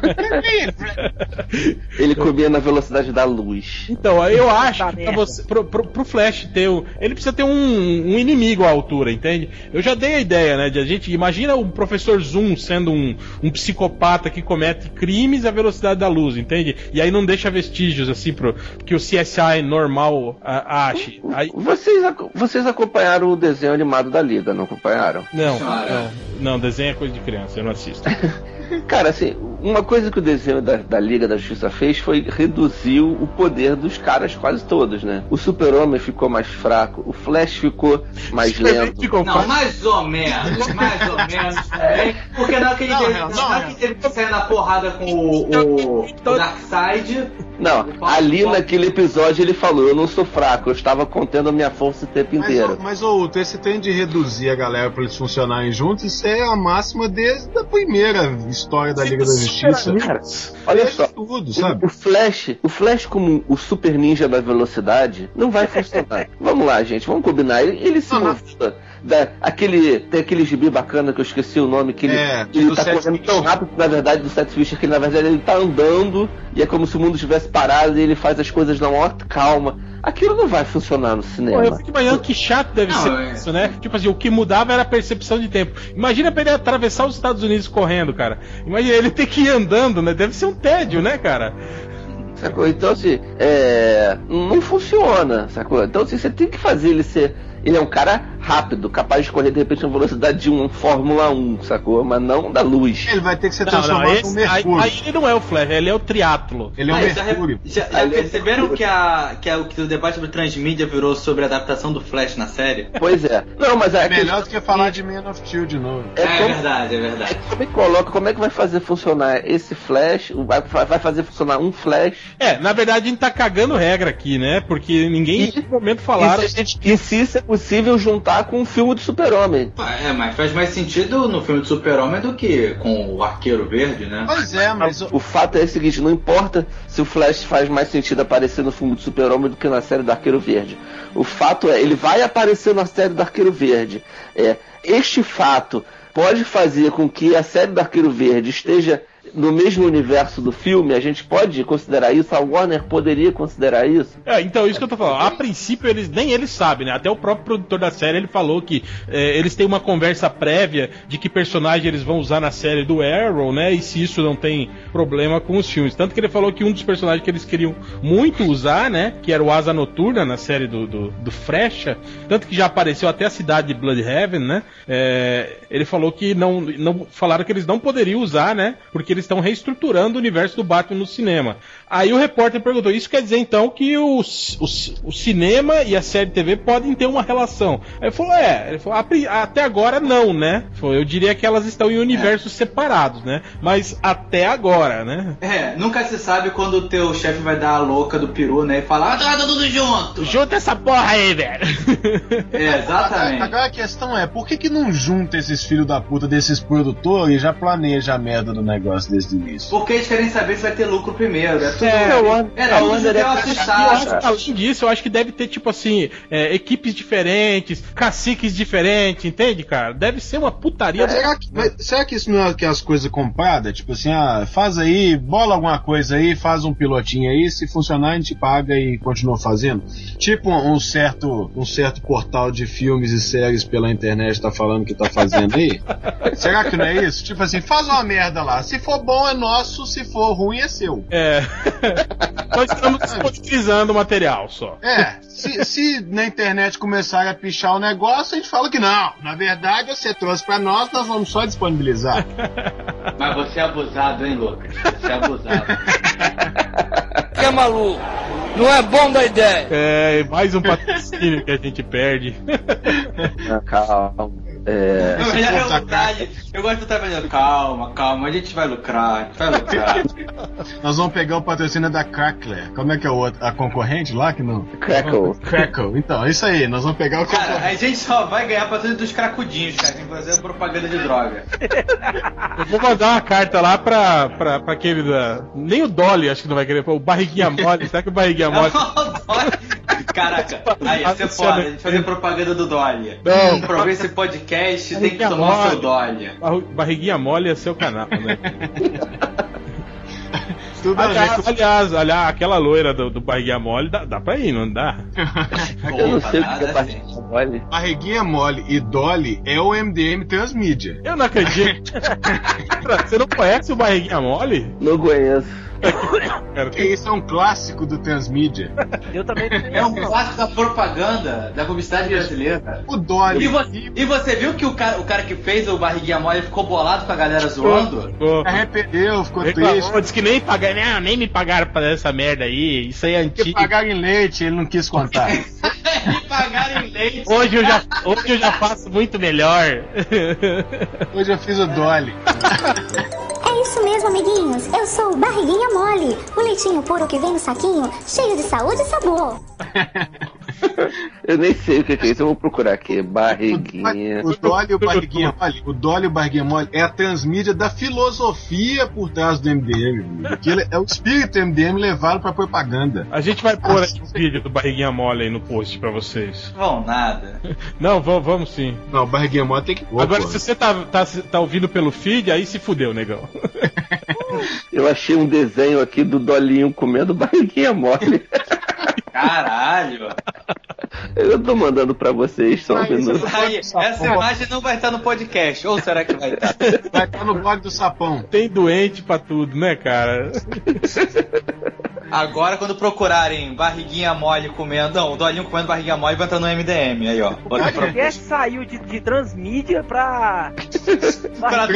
Ele comia na velocidade da luz. Então, eu acho que pra você, pro, pro, pro Flash ter o, Ele precisa ter um, um inimigo à altura, entende? Eu já dei a ideia, né? De a gente. Imagina o professor Zoom sendo um, um psicopata que comete crimes à velocidade da luz, entende? E aí não deixa vestígios assim pro que o CSI normal a- ache. Aí, Vocês, vocês acompanharam o desenho animado da Liga, não acompanharam? não, não, não, desenho é coisa de criança, eu não assisto. Cara, assim, uma coisa que o desenho da, da Liga da Justiça fez foi reduzir o poder dos caras quase todos, né? O Super-Homem ficou mais fraco, o Flash ficou mais lento. Não, mais ou menos, mais ou menos também. Porque na hora que ele, Não, teve, não, teve que sair na porrada com o, o, o Darkseid. Não, ali naquele episódio ele falou: Eu não sou fraco, eu estava contendo a minha força o tempo Mas, inteiro. mas ô, esse trem de reduzir a galera pra eles funcionarem juntos, isso é a máxima desde a primeira história da Liga da Justiça. Cara, olha só. tudo, O, sabe? o Flash, o Flash como o super ninja da velocidade, não vai funcionar. vamos lá, gente, vamos combinar. Ele, ele se movia da, aquele, tem aquele gibi bacana que eu esqueci o nome, que ele, É, ele tá Seth correndo tão Fisher. rápido, na verdade, do Seth Fisher, que na verdade ele tá andando e é como se o mundo estivesse parado e ele faz as coisas na maior calma. Aquilo não vai funcionar no Pô, cinema. eu fico imaginando que chato deve Não, ser é. isso, né? Tipo assim, o que mudava era a percepção de tempo. Imagina pra ele atravessar os Estados Unidos correndo, cara. Imagina ele ter que ir andando, né? Deve ser um tédio, né, cara? Sacou? Então, assim, é, não funciona, sacou? Então, assim, você tem que fazer ele ser. Ele é um cara rápido, capaz de correr de repente na velocidade de um Fórmula 1, sacou? Mas não da luz. Ele vai ter que ser Não, não, transformado esse, num aí, Mercúrio. aí ele não é o Flash, ele é o triatlo. Ele é um Ah, já, Mercúrio. já, já ele é perceberam um- que, a, que, a, que o debate sobre transmídia virou sobre a adaptação do Flash na série? Pois é. Não, mas É é, melhor do que falar de Man of Steel de novo. é, É, como, verdade, é é verdade. como é que coloca, como é que vai fazer funcionar esse Flash? Vai, vai fazer funcionar um Flash? É, na verdade a gente tá cagando regra aqui, né? Porque ninguém em E- nenhum momento E falaram. se, a gente- e se isso é possível juntar com um filme do Super-Homem? É, mas faz mais sentido no filme do Super-Homem do que com o Arqueiro Verde, né? Pois é, mas o- O fato é o seguinte, não importa se o Flash faz mais sentido aparecer no filme do Super-Homem do que na série do Arqueiro Verde. O fato é, ele vai aparecer na série do Arqueiro Verde. É, este fato pode fazer com que a série do Arqueiro Verde esteja no mesmo universo do filme, a gente pode considerar isso, a Warner poderia considerar isso. É, então, isso que eu tô falando. A princípio, eles nem eles sabem, né? Até o próprio produtor da série ele falou que é, eles têm uma conversa prévia de que personagem eles vão usar na série do Arrow, né? E se isso não tem problema com os filmes. Tanto que ele falou que um dos personagens que eles queriam muito usar, né? Que era o Asa Noturna na série do, do, do Frecha. Tanto que já apareceu até a cidade de Bloodhaven, né? É, ele falou que não, não. Falaram que eles não poderiam usar, né? Porque eles estão reestruturando o universo do Batman no cinema. Aí o repórter perguntou: Isso quer dizer então que o, o, o cinema e a série TV podem ter uma relação? Aí ele falou: É, ele falou, "A pri- até agora não, né? Eu diria que elas estão em universos separados, né? Mas até agora, né? É, nunca se sabe quando o teu chefe vai dar a louca do peru, né? E falar, ah, tá tudo junto. Junta essa porra aí, velho! É, exatamente. Agora a questão é, por que que não junta esses filhos da puta desses produtores e já planeja a merda do negócio desde o início? Porque eles querem saber se vai ter lucro primeiro. É tudo. É, a Warner- é Warner judeu é- além disso, eu acho que deve ter, tipo assim, é, equipes diferentes, caciques diferentes, entende, cara? Deve ser uma putaria. do- Será que, mas será que isso não é aquelas coisas compradas? Tipo assim, ah, faz aí, bola alguma coisa aí, faz um pilotinho aí, se funcionar a gente paga e continua fazendo. Tipo um, um certo um certo portal de filmes e séries pela internet tá falando que tá fazendo aí. será que não é isso? Tipo assim, faz uma merda lá. Se for for bom é nosso, se for ruim é seu. É. Nós estamos disponibilizando o material só. É, se, se na internet começarem a pichar o negócio, a gente fala que não. Na verdade, você trouxe pra nós, nós vamos só disponibilizar. Mas você é abusado, hein, Lucas? Você é abusado. Que é maluco? Não é bom da ideia. É, mais um patrocínio que a gente perde. Calma. É, é vontade. eu gosto de estar vendendo. Calma, calma, a gente vai lucrar, a gente vai lucrar. Nós vamos pegar o patrocínio da Crackler. Como é que é o outro? A concorrente lá que não? Crackle. Crackle. Então, é isso aí. Nós vamos pegar o Cara, a gente só vai ganhar patrocínio dos cracudinhos, cara, tem que fazer propaganda de droga. Eu vou mandar uma carta lá pra, pra, pra aquele da. Nem o Dolly acho que não vai querer. O Barriguinha Mole. Será que o Barriguinha Mole. Caraca, aí ia ser foda, a gente fazer propaganda do Dolly. Não. Hum, pra ver esse podcast tem que tomar o seu Mole. Dolly. Barriguinha Mole é seu canal, né? Aliás, aliás, aliás, aquela loira do, do Barriguinha Mole dá, dá pra ir, não dá? Eu não sei o que nada é assim. barriguinha mole. Barriguinha mole e Dolly é o MDM Transmídia. Eu não acredito. Você não conhece o Barriguinha Mole? Não conheço. Cara, Que isso é um clássico do Transmídia. Eu também É um clássico da propaganda da publicidade brasileira. O Dolly. E você, e você viu que o cara, o cara que fez o barriguinha mole ficou bolado com a galera zoando? Se arrependeu, ficou triste. Reclamou, disse que nem pagaram, não, nem me pagaram pra essa merda aí, isso aí é Porque antigo. pagaram em leite, ele não quis contar. Me pagaram em leite. Hoje eu já, hoje eu já faço muito melhor. Hoje eu fiz o Dolly. Isso mesmo, amiguinhos. Eu sou o Barriguinha Mole, o leitinho puro que vem no saquinho, cheio de saúde e sabor. Eu nem sei o que é isso. Eu vou procurar aqui. Barriguinha. O Dolly e o Barriguinha Mole, o Dolly e o Barriguinha Mole é a transmídia da filosofia por trás do MDM. amigo. Aquilo é o espírito MDM levado pra propaganda. A gente vai pôr aí um vídeo do Barriguinha Mole aí no post pra vocês. Vão nada. Não, vamos, vamos sim. Não, o Barriguinha Mole tem que. Ô, Agora, pô. se você tá, tá, tá ouvindo pelo feed, aí se fudeu, negão. Eu achei um desenho aqui do Dolinho comendo barriguinha mole. Caralho. Eu tô mandando pra vocês só um Ah, minuto. Aí, essa imagem não vai estar no podcast. Ou será que vai estar? Vai estar no blog do Sapão. Tem doente pra tudo, né, cara? Agora, quando procurarem barriguinha mole comendo. Não, o Dolinho comendo barriguinha mole vai entrar no MDM. Aí, ó. O pra... podcast saiu de, de transmídia pra. Pra.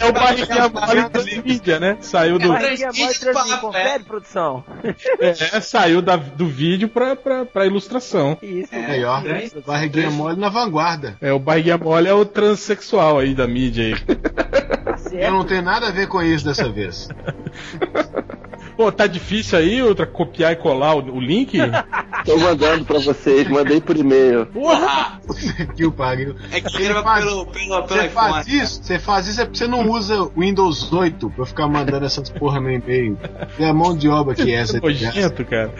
É o Barriguinha Mole da mídia, né? Saiu do, Barriguinha mole Transmídia transmídia. Confere, produção. é, saiu da, do vídeo pra, pra, pra ilustração. Isso. Aí, ó. três- Barriguinha Mole na vanguarda. É, o Barriguinha Mole é o transexual aí da mídia aí. Tá Eu não tenho nada a ver com isso dessa vez. Pô, tá difícil aí, outra copiar e colar o, o link? Tô mandando pra vocês. Mandei por e-mail. Porra! que o pariu. É que Ele grava faz- pelo, pelo, pelo Você iPhone. faz isso? Você faz isso é porque você não usa Windows 8 pra ficar mandando essas porra no e-mail. É a mão de obra que é essa. gasta. Nojento, cara.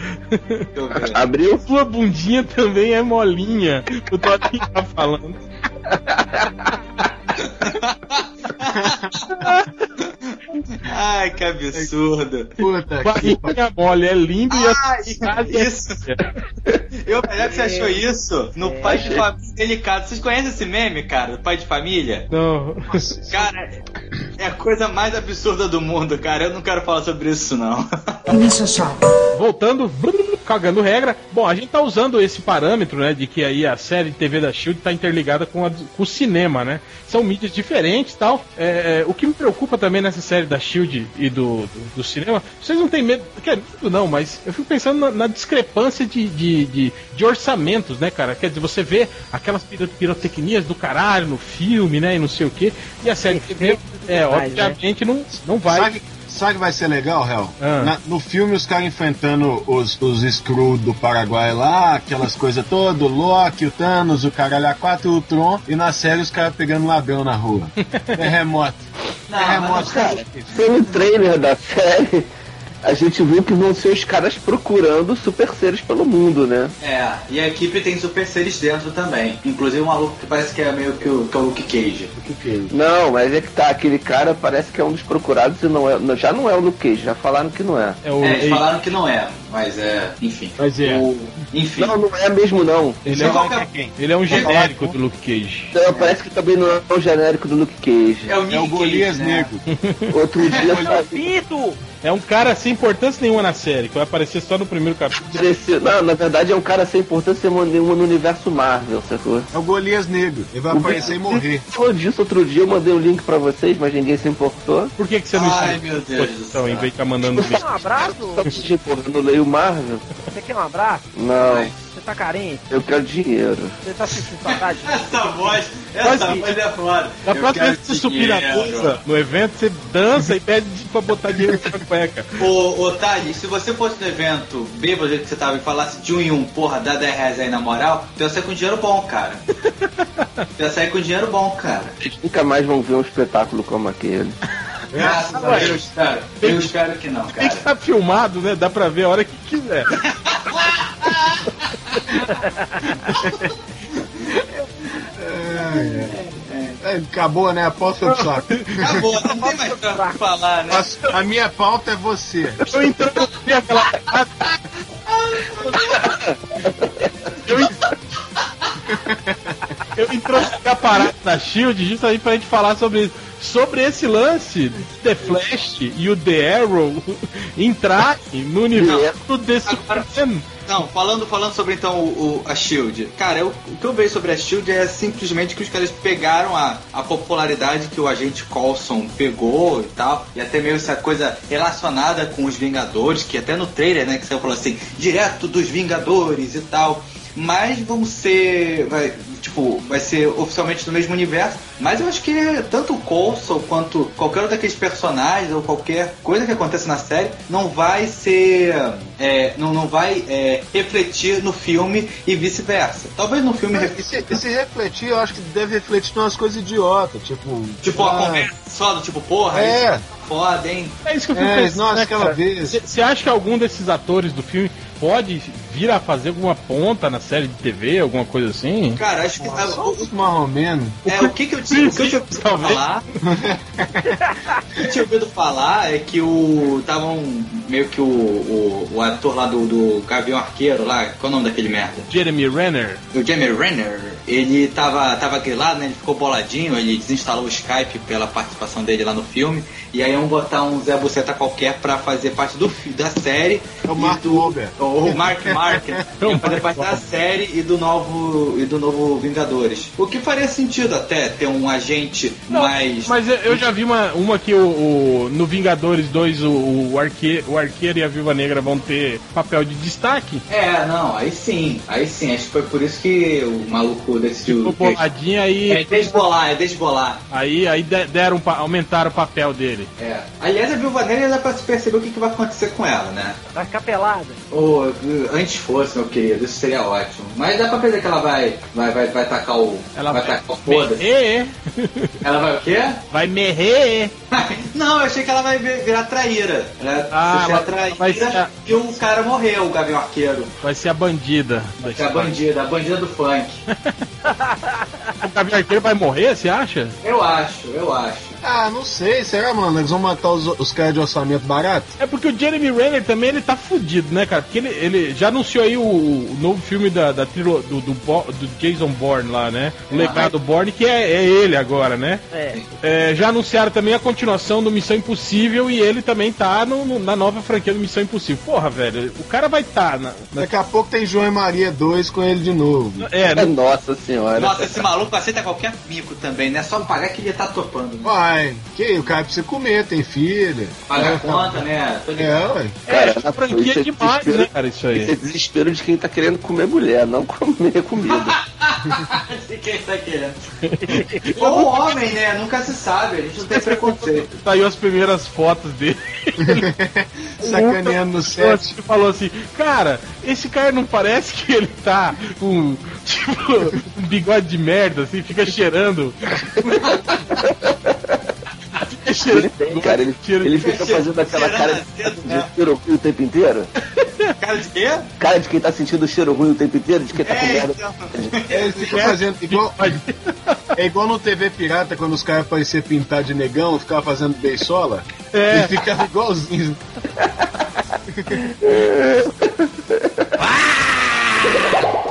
Eu. Abriu? Sua bundinha também é molinha. O Totinho tá falando. Ai, que absurdo. Puta que Barriguinha mole é lindo e Ah, a isso. Eu melhor que você achou isso no Pai de Família Delicado. Vocês conhecem esse meme, cara? Do Pai de Família? Não. Cara, é a coisa mais absurda do mundo, cara. Eu não quero falar sobre isso, não. Voltando, cagando regra. Bom, a gente tá usando esse parâmetro, né, de que aí a série de TV da Shield tá interligada com, a- com o cinema, né? São mídias diferentes e tal. É, é, o que me preocupa também nessa série da Shield e do, do, do cinema, vocês não têm medo, quer medo não, mas eu fico pensando na, na discrepância de, de, de, de orçamentos, né, cara? Quer dizer, você vê aquelas piro- pirotecnias do caralho no filme, né, e não sei o que, e a série de TV, é, mais, né? obviamente não, não vai. Sabe, sabe que vai ser legal, Hel? Ah. Na- no filme, os caras enfrentando os, os Skrull do Paraguai lá, aquelas coisas todas, o Loki, o Thanos, o caralho A4 e o Tron, e na série os caras pegando ladrão na rua. Terremoto. Terremoto. Cara, pelo trailer da série, a gente viu que vão ser os caras procurando super seres pelo mundo, né? É, e a equipe tem super seres dentro também. Inclusive um maluco que parece que é meio que o, que é o Luke Cage. Não, mas é que tá, aquele cara parece que é um dos procurados e não é, já não é o Luke Cage, já falaram que não é. É o, É, eles falaram que não é. Mas é. Enfim. Mas é. O- enfim. Não, não é mesmo não. Ele é, Qual que um, é- ele é um genérico do Luke Cage. Então, parece que também não é o genérico do Luke Cage. É o Nick É o Golias Cage, né? Negro. Outro dia saiu- Pito! É um cara sem importância nenhuma na série, que vai aparecer só no primeiro capítulo. Não, na verdade é um cara sem importância nenhuma no universo Marvel, sacou? É o Golias Negro. Ele vai aparecer e morrer. Falou disso outro dia, eu mandei o link pra vocês, mas ninguém se importou. Por que, que você não Ai, meu Deus céu. em vez de ficar mandando link? um abraço? Só leio Marvel? Você quer um abraço? Não, Você tá carente? eu quero dinheiro. Você tá sentindo saudade? Essa voz, essa Mas- voz é foda. Da Eu próxima quero vez que você subir na coisa, no evento, você dança e pede pra botar dinheiro na cueca. Ô, ô Thales, se você fosse no evento, bêbado do jeito que você tava e falasse de um em um, porra, dá 10 reais aí na moral, tu ia sair com dinheiro bom, cara. tu ia sair com dinheiro bom, cara. Vocês nunca mais vão ver um espetáculo como aquele. Graças a Deus, eu espero. Eu espero que não, Tem que cara. estar filmado, né? Dá pra ver a hora que quiser. É, acabou, né? A pauta foi pro saco. Acabou, não tem mais pra falar, né? Mas A minha pauta é você. Eu introduzi aquela. Eu, in- eu introduzi a parada da Shield justamente pra gente falar sobre isso. Sobre esse lance, The Flash e o The Arrow entrarem no universo desse Agora- Não, falando, falando sobre então o, o- a Shield. Cara, eu- o que eu vejo sobre a Shield é simplesmente que os caras pegaram a, a popularidade que o agente Coulson pegou e tal, e até meio essa coisa relacionada com os Vingadores, que até no trailer, né, que você falou assim, direto dos Vingadores e tal. Mas vamos ser. Vai, tipo, vai ser oficialmente no mesmo universo. Mas eu acho que tanto o Coulson quanto qualquer um daqueles personagens ou qualquer coisa que aconteça na série não vai ser. é, não, não vai é, refletir no filme e vice-versa. Talvez no filme reflita. se, se refletir, eu acho que deve refletir em umas coisas idiotas, tipo. Tipo, a ah, conversa só do tipo, porra, É. isso é foda, hein? É isso que eu fico É, pensando. nossa, né, aquela vez. Você acha que algum desses atores do filme pode vir a fazer alguma ponta na série de TV, alguma coisa assim? Cara, acho que. Só o- os marromenos. É, o que, que eu tinha, o que eu tinha ouvido Talvez. falar. o que eu tinha ouvido falar é que o. Estavam meio que o, o, o ator lá do, do Gavião Arqueiro lá, qual é o nome daquele merda? Jeremy Renner. O Jamie Renner, ele tava, tava grilado, né? Ele ficou boladinho, ele desinstalou o Skype pela participação dele lá no filme. E aí iam botar um Zé Buceta qualquer pra fazer parte do, da série. É o Mark do- Wahlberg. O Mark Mark ia fazer parte da série e do novo e do novo Vingadores. O que faria sentido até ter um agente mais. Mas eu, já vi uma, uma que o, o- no Vingadores 2 o, o, arque, o Arqueiro e a Viúva Negra vão ter papel de destaque. É, não, aí sim, aí sim. Acho que foi por isso que o maluco decidiu. O boladinho aí. É desbolar, é desbolar. Aí, aí de- deram, aumentaram o papel dele. É. Aliás, a Viúva Negra dá pra se perceber o que, que vai acontecer com ela, né? Vai ficar pelada. Ou antes fosse, meu querido, isso seria ótimo. Mas dá pra perceber que ela vai. Vai, vai, vai tacar o. Ela vai vai tacar o merrer. Ela vai o quê? Vai merrer. Não, eu achei que ela vai vir- virar traíra. Ela Ah, ser ela a traíra vai ser e o cara morreu, o Gavião Arqueiro. Vai ser a bandida. da Que é a bandida, a bandida do funk. O Gavião Arqueiro vai morrer, você acha? Eu acho, eu acho. Ah, não sei, será, mano? Eles vão matar os, os caras de orçamento barato? É porque o Jeremy Renner também ele tá fudido, né, cara? Porque ele, ele já anunciou aí o, o novo filme da, da trilo, do, do, do Jason Bourne lá, né? O legado Bourne, que é, é ele agora, né? É. É, já anunciaram também a continuação do Missão Impossível e ele também tá no- no- na nova franquia do Missão Impossível. Porra, velho, o cara vai estar tá na, na- Daqui a pouco tem João e Maria 2 com ele de novo. É, É, no- nossa senhora. Nossa, esse maluco aceita qualquer mico também, né? Só pagar que ele tá topando. Né? Vai, que o cara precisa comer, tem filha. Pagar É, a conta, né? Tô É, ligado. ué. é, Cara, franquia isso é demais, desespero. né, cara, isso Isso é aí. desespero de quem tá querendo comer mulher, não comer comida. De quem tá querendo. Ou homem, né? Nunca se sabe, a gente não tem preconceito. Saiu as primeiras fotos dele. Sacaneando no set. assisti e falou assim, cara, esse cara não parece que ele tá com tipo um bigode de merda, assim, fica cheirando. Ele tem, cara, ele, ele fica fazendo aquela cara de, de cheiro ruim o tempo inteiro. Cara de quê? Cara de quem tá sentindo o cheiro ruim o tempo inteiro, de quem tá com É, merda. então. É, ele fica fazendo igual. É igual no TV Pirata, quando os caras apareciam pintar de negão, ficava fazendo beisola. É. Ele ficava igualzinho.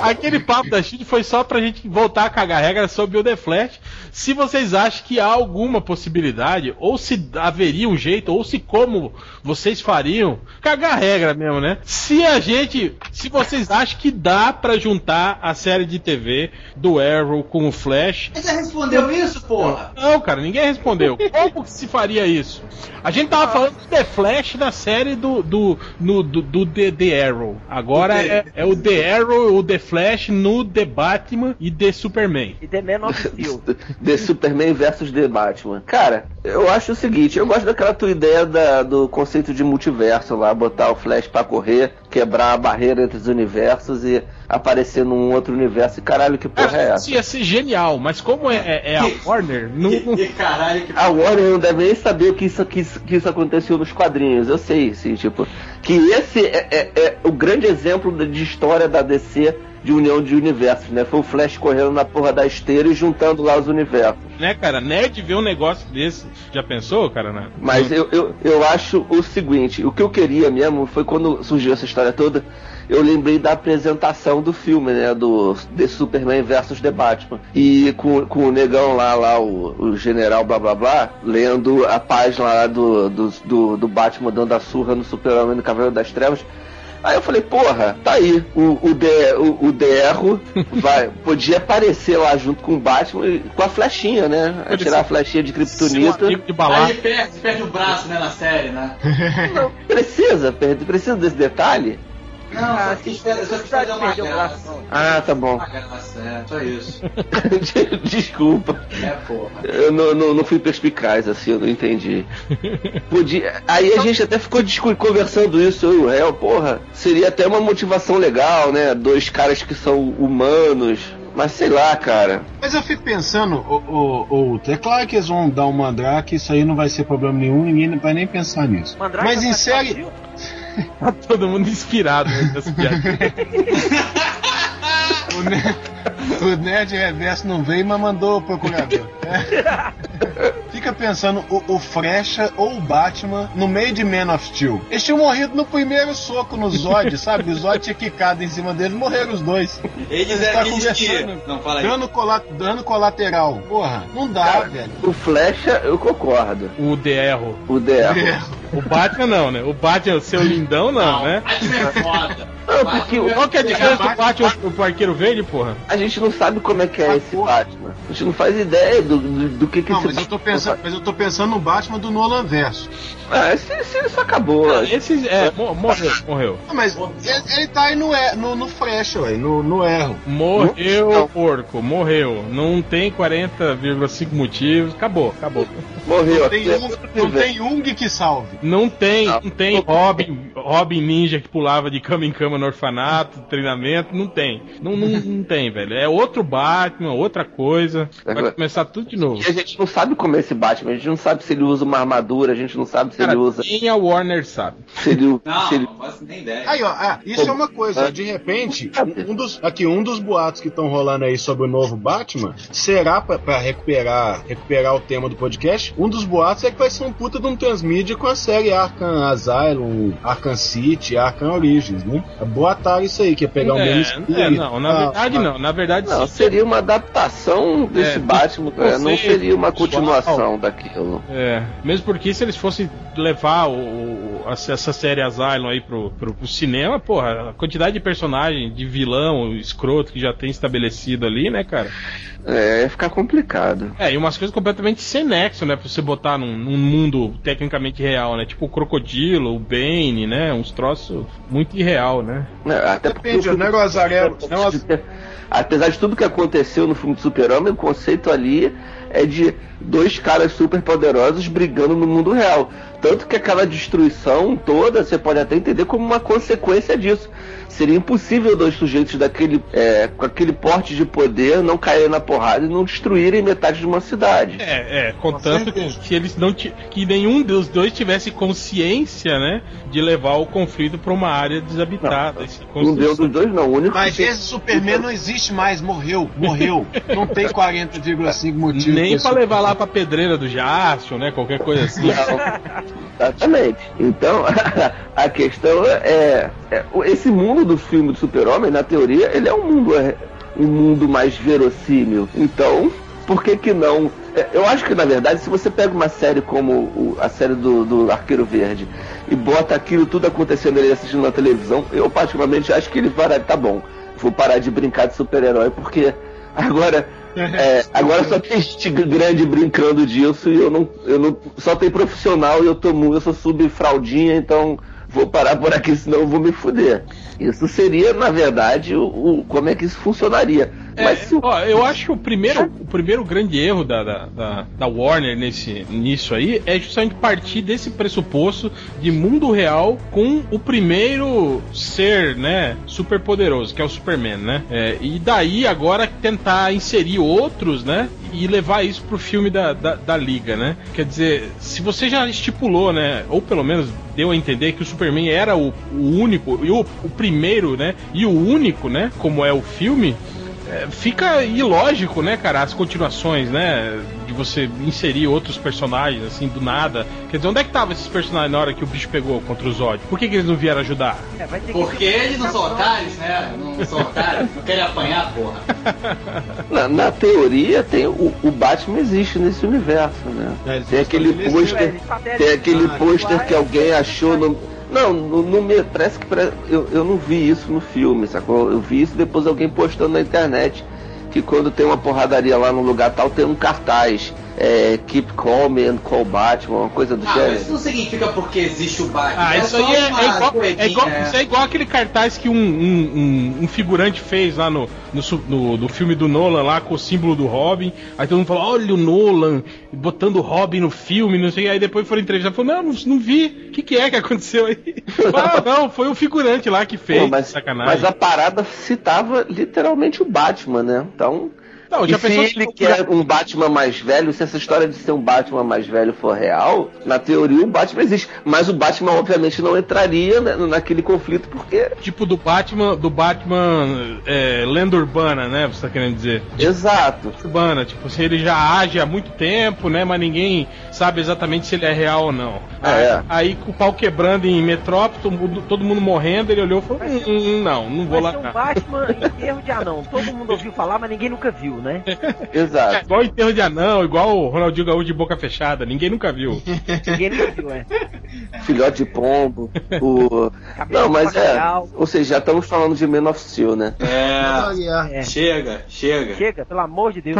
Aquele papo da Shield foi só pra gente voltar a cagar regra sobre o The Flash. Se vocês acham que há alguma possibilidade, ou se haveria um jeito, ou se como vocês fariam, cagar regra mesmo, né? Se a gente. Se vocês acham que dá pra juntar a série de TV do Arrow com o Flash. Você respondeu isso, porra? Não, cara, ninguém respondeu. Como que se faria isso? A gente tava falando do The Flash na série do do, no, do, do The, The Arrow. Agora é, é o The Arrow, o The Flash no The Batman e The Superman. E The Man of Steel. The Superman versus The Batman. Cara, eu acho o seguinte, eu gosto daquela tua ideia da- do conceito de multiverso lá, botar o Flash pra correr, quebrar a barreira entre os universos e aparecer num outro universo. E caralho, que porra é essa? Isso ia ser genial, mas como é, é- é a Warner, não, não- Que caralho que. A Warner não deve nem saber o que isso, que isso, que isso aconteceu nos quadrinhos. Eu sei, sim, tipo. Que esse é, é- é o grande exemplo de- de história da DC de união de universos, né? Foi o Flash correndo na porra da esteira e juntando lá os universos. né, cara? Nerd ver um negócio desse. Já pensou, cara? Né? Mas eu, eu, eu acho o seguinte, o que eu queria mesmo foi quando surgiu essa história toda, eu lembrei da apresentação do filme, né? Do The Superman versus The Batman. E com, com o negão lá, lá, o, o general blá blá blá, lendo a página lá do, do, do, do Batman dando a surra no Super-Homem no Cavaleiro das Trevas. Aí eu falei, porra, tá aí, o, o, de, o, o Derro vai, podia aparecer lá junto com o Batman e- com a flechinha, né? Pode Tirar a flechinha de Kryptonita. de Aí perde, perde o braço, né, na série, né? Não, precisa, precisa desse detalhe? Não, só quis fazer, só quis fazer uma Perdeu o braço, graça. não. Ah, tá bom. Uma graça, é, só isso. Desculpa. É, porra. Eu não, não, não fui perspicaz, assim, eu não entendi. Podia. Aí a gente até ficou conversando isso, eu e o réu, porra, seria até uma motivação legal, né? Dois caras que são humanos. Mas sei lá, cara. Mas eu fico pensando, o, o, o- é claro que eles vão dar um mandrake, isso aí não vai ser problema nenhum, ninguém vai nem pensar nisso. Mandrake Mas em é série. Brasil? Tá todo mundo inspirado nessa piada. O, ne- o Nerd Reverso não veio, mas mandou o procurador. É. Fica pensando, o, o Frecha ou o Batman no meio de Man of Steel. Eles tinham morrido no primeiro soco no Zod, sabe? O Zod tinha quicado em cima deles, morreram os dois. Eles Tá é aqueles que. conversando. Não, fala aí. Dano, cola- dano colateral. Porra, não dá, velho. O Flecha, eu concordo. O The Arrow. O Derro. O Batman não, né? O Batman, seu lindão, não, né? Batman é foda. Não, porque o- Qual que é a diferença do Batman e o Arqueiro Verde, porra? a gente não sabe como é que é Ah, esse porra. Batman. A gente não faz ideia do, do, do que que Não, esse mas eu tô Batman pensando, mas eu tô pensando no Batman do Nolan Verso. Ah, esse, esse, isso acabou. Esse é, mo- morreu, morreu. Ah, Mas ele, ele tá aí no, e- no, no Frecha, ué, no, no erro. Morreu, Não. porco, morreu. Não tem 40,5 motivos. Acabou, acabou. Morreu. Tem até um, não tem Jung que salve. Não tem, Não. não tem Robin, Robin Ninja que pulava de cama em cama no orfanato, treinamento, não tem. Não, não, não tem, velho. É outro Batman, outra coisa. Vai começar tudo de novo. E a gente não sabe como é esse Batman, a gente não sabe se ele usa uma armadura, a gente não sabe se Cara, ele usa. quem a Warner sabe. Se ele, Não, se ele... não faço nem ideia. Aí, ó, ah, isso é uma coisa. De repente, um dos, aqui, um dos boatos que estão rolando aí sobre o novo Batman será pra, pra recuperar, recuperar o tema do podcast. Um dos boatos é que vai ser um puta de um transmídia com a série Arkham Asylum, Arkham City, Arkham Origins, né? Boataram isso aí, que é pegar o mesmo É, espírito. é, não, na Ah, verdade ah, não. Na verdade, Não, se- seria uma adaptação desse É, Batman, é, não conceito seria uma continuação daquilo. É, mesmo porque se eles fossem levar o, o- essa série Asylum aí pro, pro, pro cinema, porra, a quantidade de personagem, de vilão, escroto que já tem estabelecido ali, né, cara? É, ia ficar complicado. É, e umas coisas completamente sem nexo, né, pra você botar num, num mundo tecnicamente real, né? Tipo o Crocodilo, o Bane, né? Uns troços muito irreal, né? É, Até porque Depende, o o negócio Azarelo. negócio- Apesar de tudo que aconteceu no filme do Super-Homem, o conceito ali é de dois caras super poderosos brigando no mundo real. Tanto que aquela destruição toda você pode até entender como uma consequência disso. Seria impossível dois sujeitos daquele, é, com aquele porte de poder não caírem na porrada e não destruírem metade de uma cidade. É, é, contanto que, que eles não que nenhum dos dois tivesse consciência, né, de levar o conflito pra uma área desabitada. Um deus dos dois não, o único Mas que esse Superman não existe mais, morreu, morreu. Não tem 40,5 motivos. Nem esse- levar lá pra pedreira do Jaspion, né? Qualquer coisa assim. Exatamente. Então, a questão é, é, esse mundo do filme do Super-Homem, na teoria, ele é um mundo é, um mundo mais verossímil. Então, por que que não? É, Eu acho que na verdade, se você pega uma série como o- a série do, do Arqueiro Verde e bota aquilo tudo acontecendo ele assistindo na televisão, eu particularmente acho que ele vai, tá bom, vou parar de brincar de super-herói porque agora é, agora só tem gente grande brincando disso e eu não, eu não só tem profissional e eu tô eu sou subfraudinha, então vou parar por aqui, senão eu vou me fuder. Isso seria, na verdade, o, o- como é que isso funcionaria. Mas se É, ó, eu acho que o primeiro, o primeiro grande erro da, da, da, da Warner nesse, nisso aí é justamente partir desse pressuposto de mundo real com o primeiro ser, né, super poderoso, que é o Superman, né? É, e daí agora tentar inserir outros, né? E levar isso pro filme da, da, da Liga, né? Quer dizer, se você já estipulou, né? Ou pelo menos deu a entender que o Superman era o, o único, e o, o primeiro, né? E o único, né? Como é o filme. É, fica ilógico, né, cara, as continuações, né? De você inserir outros personagens, assim, do nada. Quer dizer, onde é que estavam esses personagens na hora que o bicho pegou contra os Zod? Por que, que eles não vieram ajudar? É, vai ter que Porque eles não são otários, né? Não são otários, não querem apanhar, porra. Na, na teoria, tem o, o Batman existe nesse universo, né? É, tem aquele pôster, fizeram- tem aquele pôster que alguém achou no. Não, no, no parece que eu, eu não vi isso no filme, sacou? Eu vi isso depois alguém postando na internet que quando tem uma porradaria lá no lugar tal tem um cartaz. É, keep calm and call Batman, uma coisa do Ah, gênero. mas isso não significa porque existe o Batman. Ah, É isso aí é, é igual, é igual- é. isso é igual aquele cartaz que um, um, um- um figurante fez lá no, no, no- no filme do Nolan, lá com o símbolo do Robin. Aí todo mundo falou: olha o Nolan botando o Robin no filme, não sei. Aí depois foram entrevistar falou: não, não, não vi. O que, que é que aconteceu aí? ah, não, foi o figurante lá que fez. Pô, mas, sacanagem. mas a parada citava literalmente o Batman, né? Então. Não, e se ele se- quer um Batman mais velho, se essa história de ser um Batman mais velho for real, na teoria o Batman existe. Mas o Batman, obviamente, não entraria né, naquele conflito, porque. Tipo do Batman, do Batman é, lenda urbana, né? Você tá querendo dizer? Exato. Urbana, tipo, se ele já age há muito tempo, né? Mas ninguém sabe exatamente se ele é real ou não. É. Aí, aí com o pau quebrando em Metrópole, todo mundo, todo mundo morrendo, ele olhou e falou: hum, hum, não, não vou Vai lá. ser um não." Batman enterro de anão. Todo mundo ouviu falar, mas ninguém nunca viu, né? É Exato. igual enterro de anão, igual o Ronaldinho Gaúcho de boca fechada, ninguém nunca viu. Ninguém nunca viu, é. Filhote de pombo. O... Cabelo Não, mas é. Ou seja, já estamos falando de Man of Steel, né? É, É. chega, chega. Chega, pelo amor de Deus.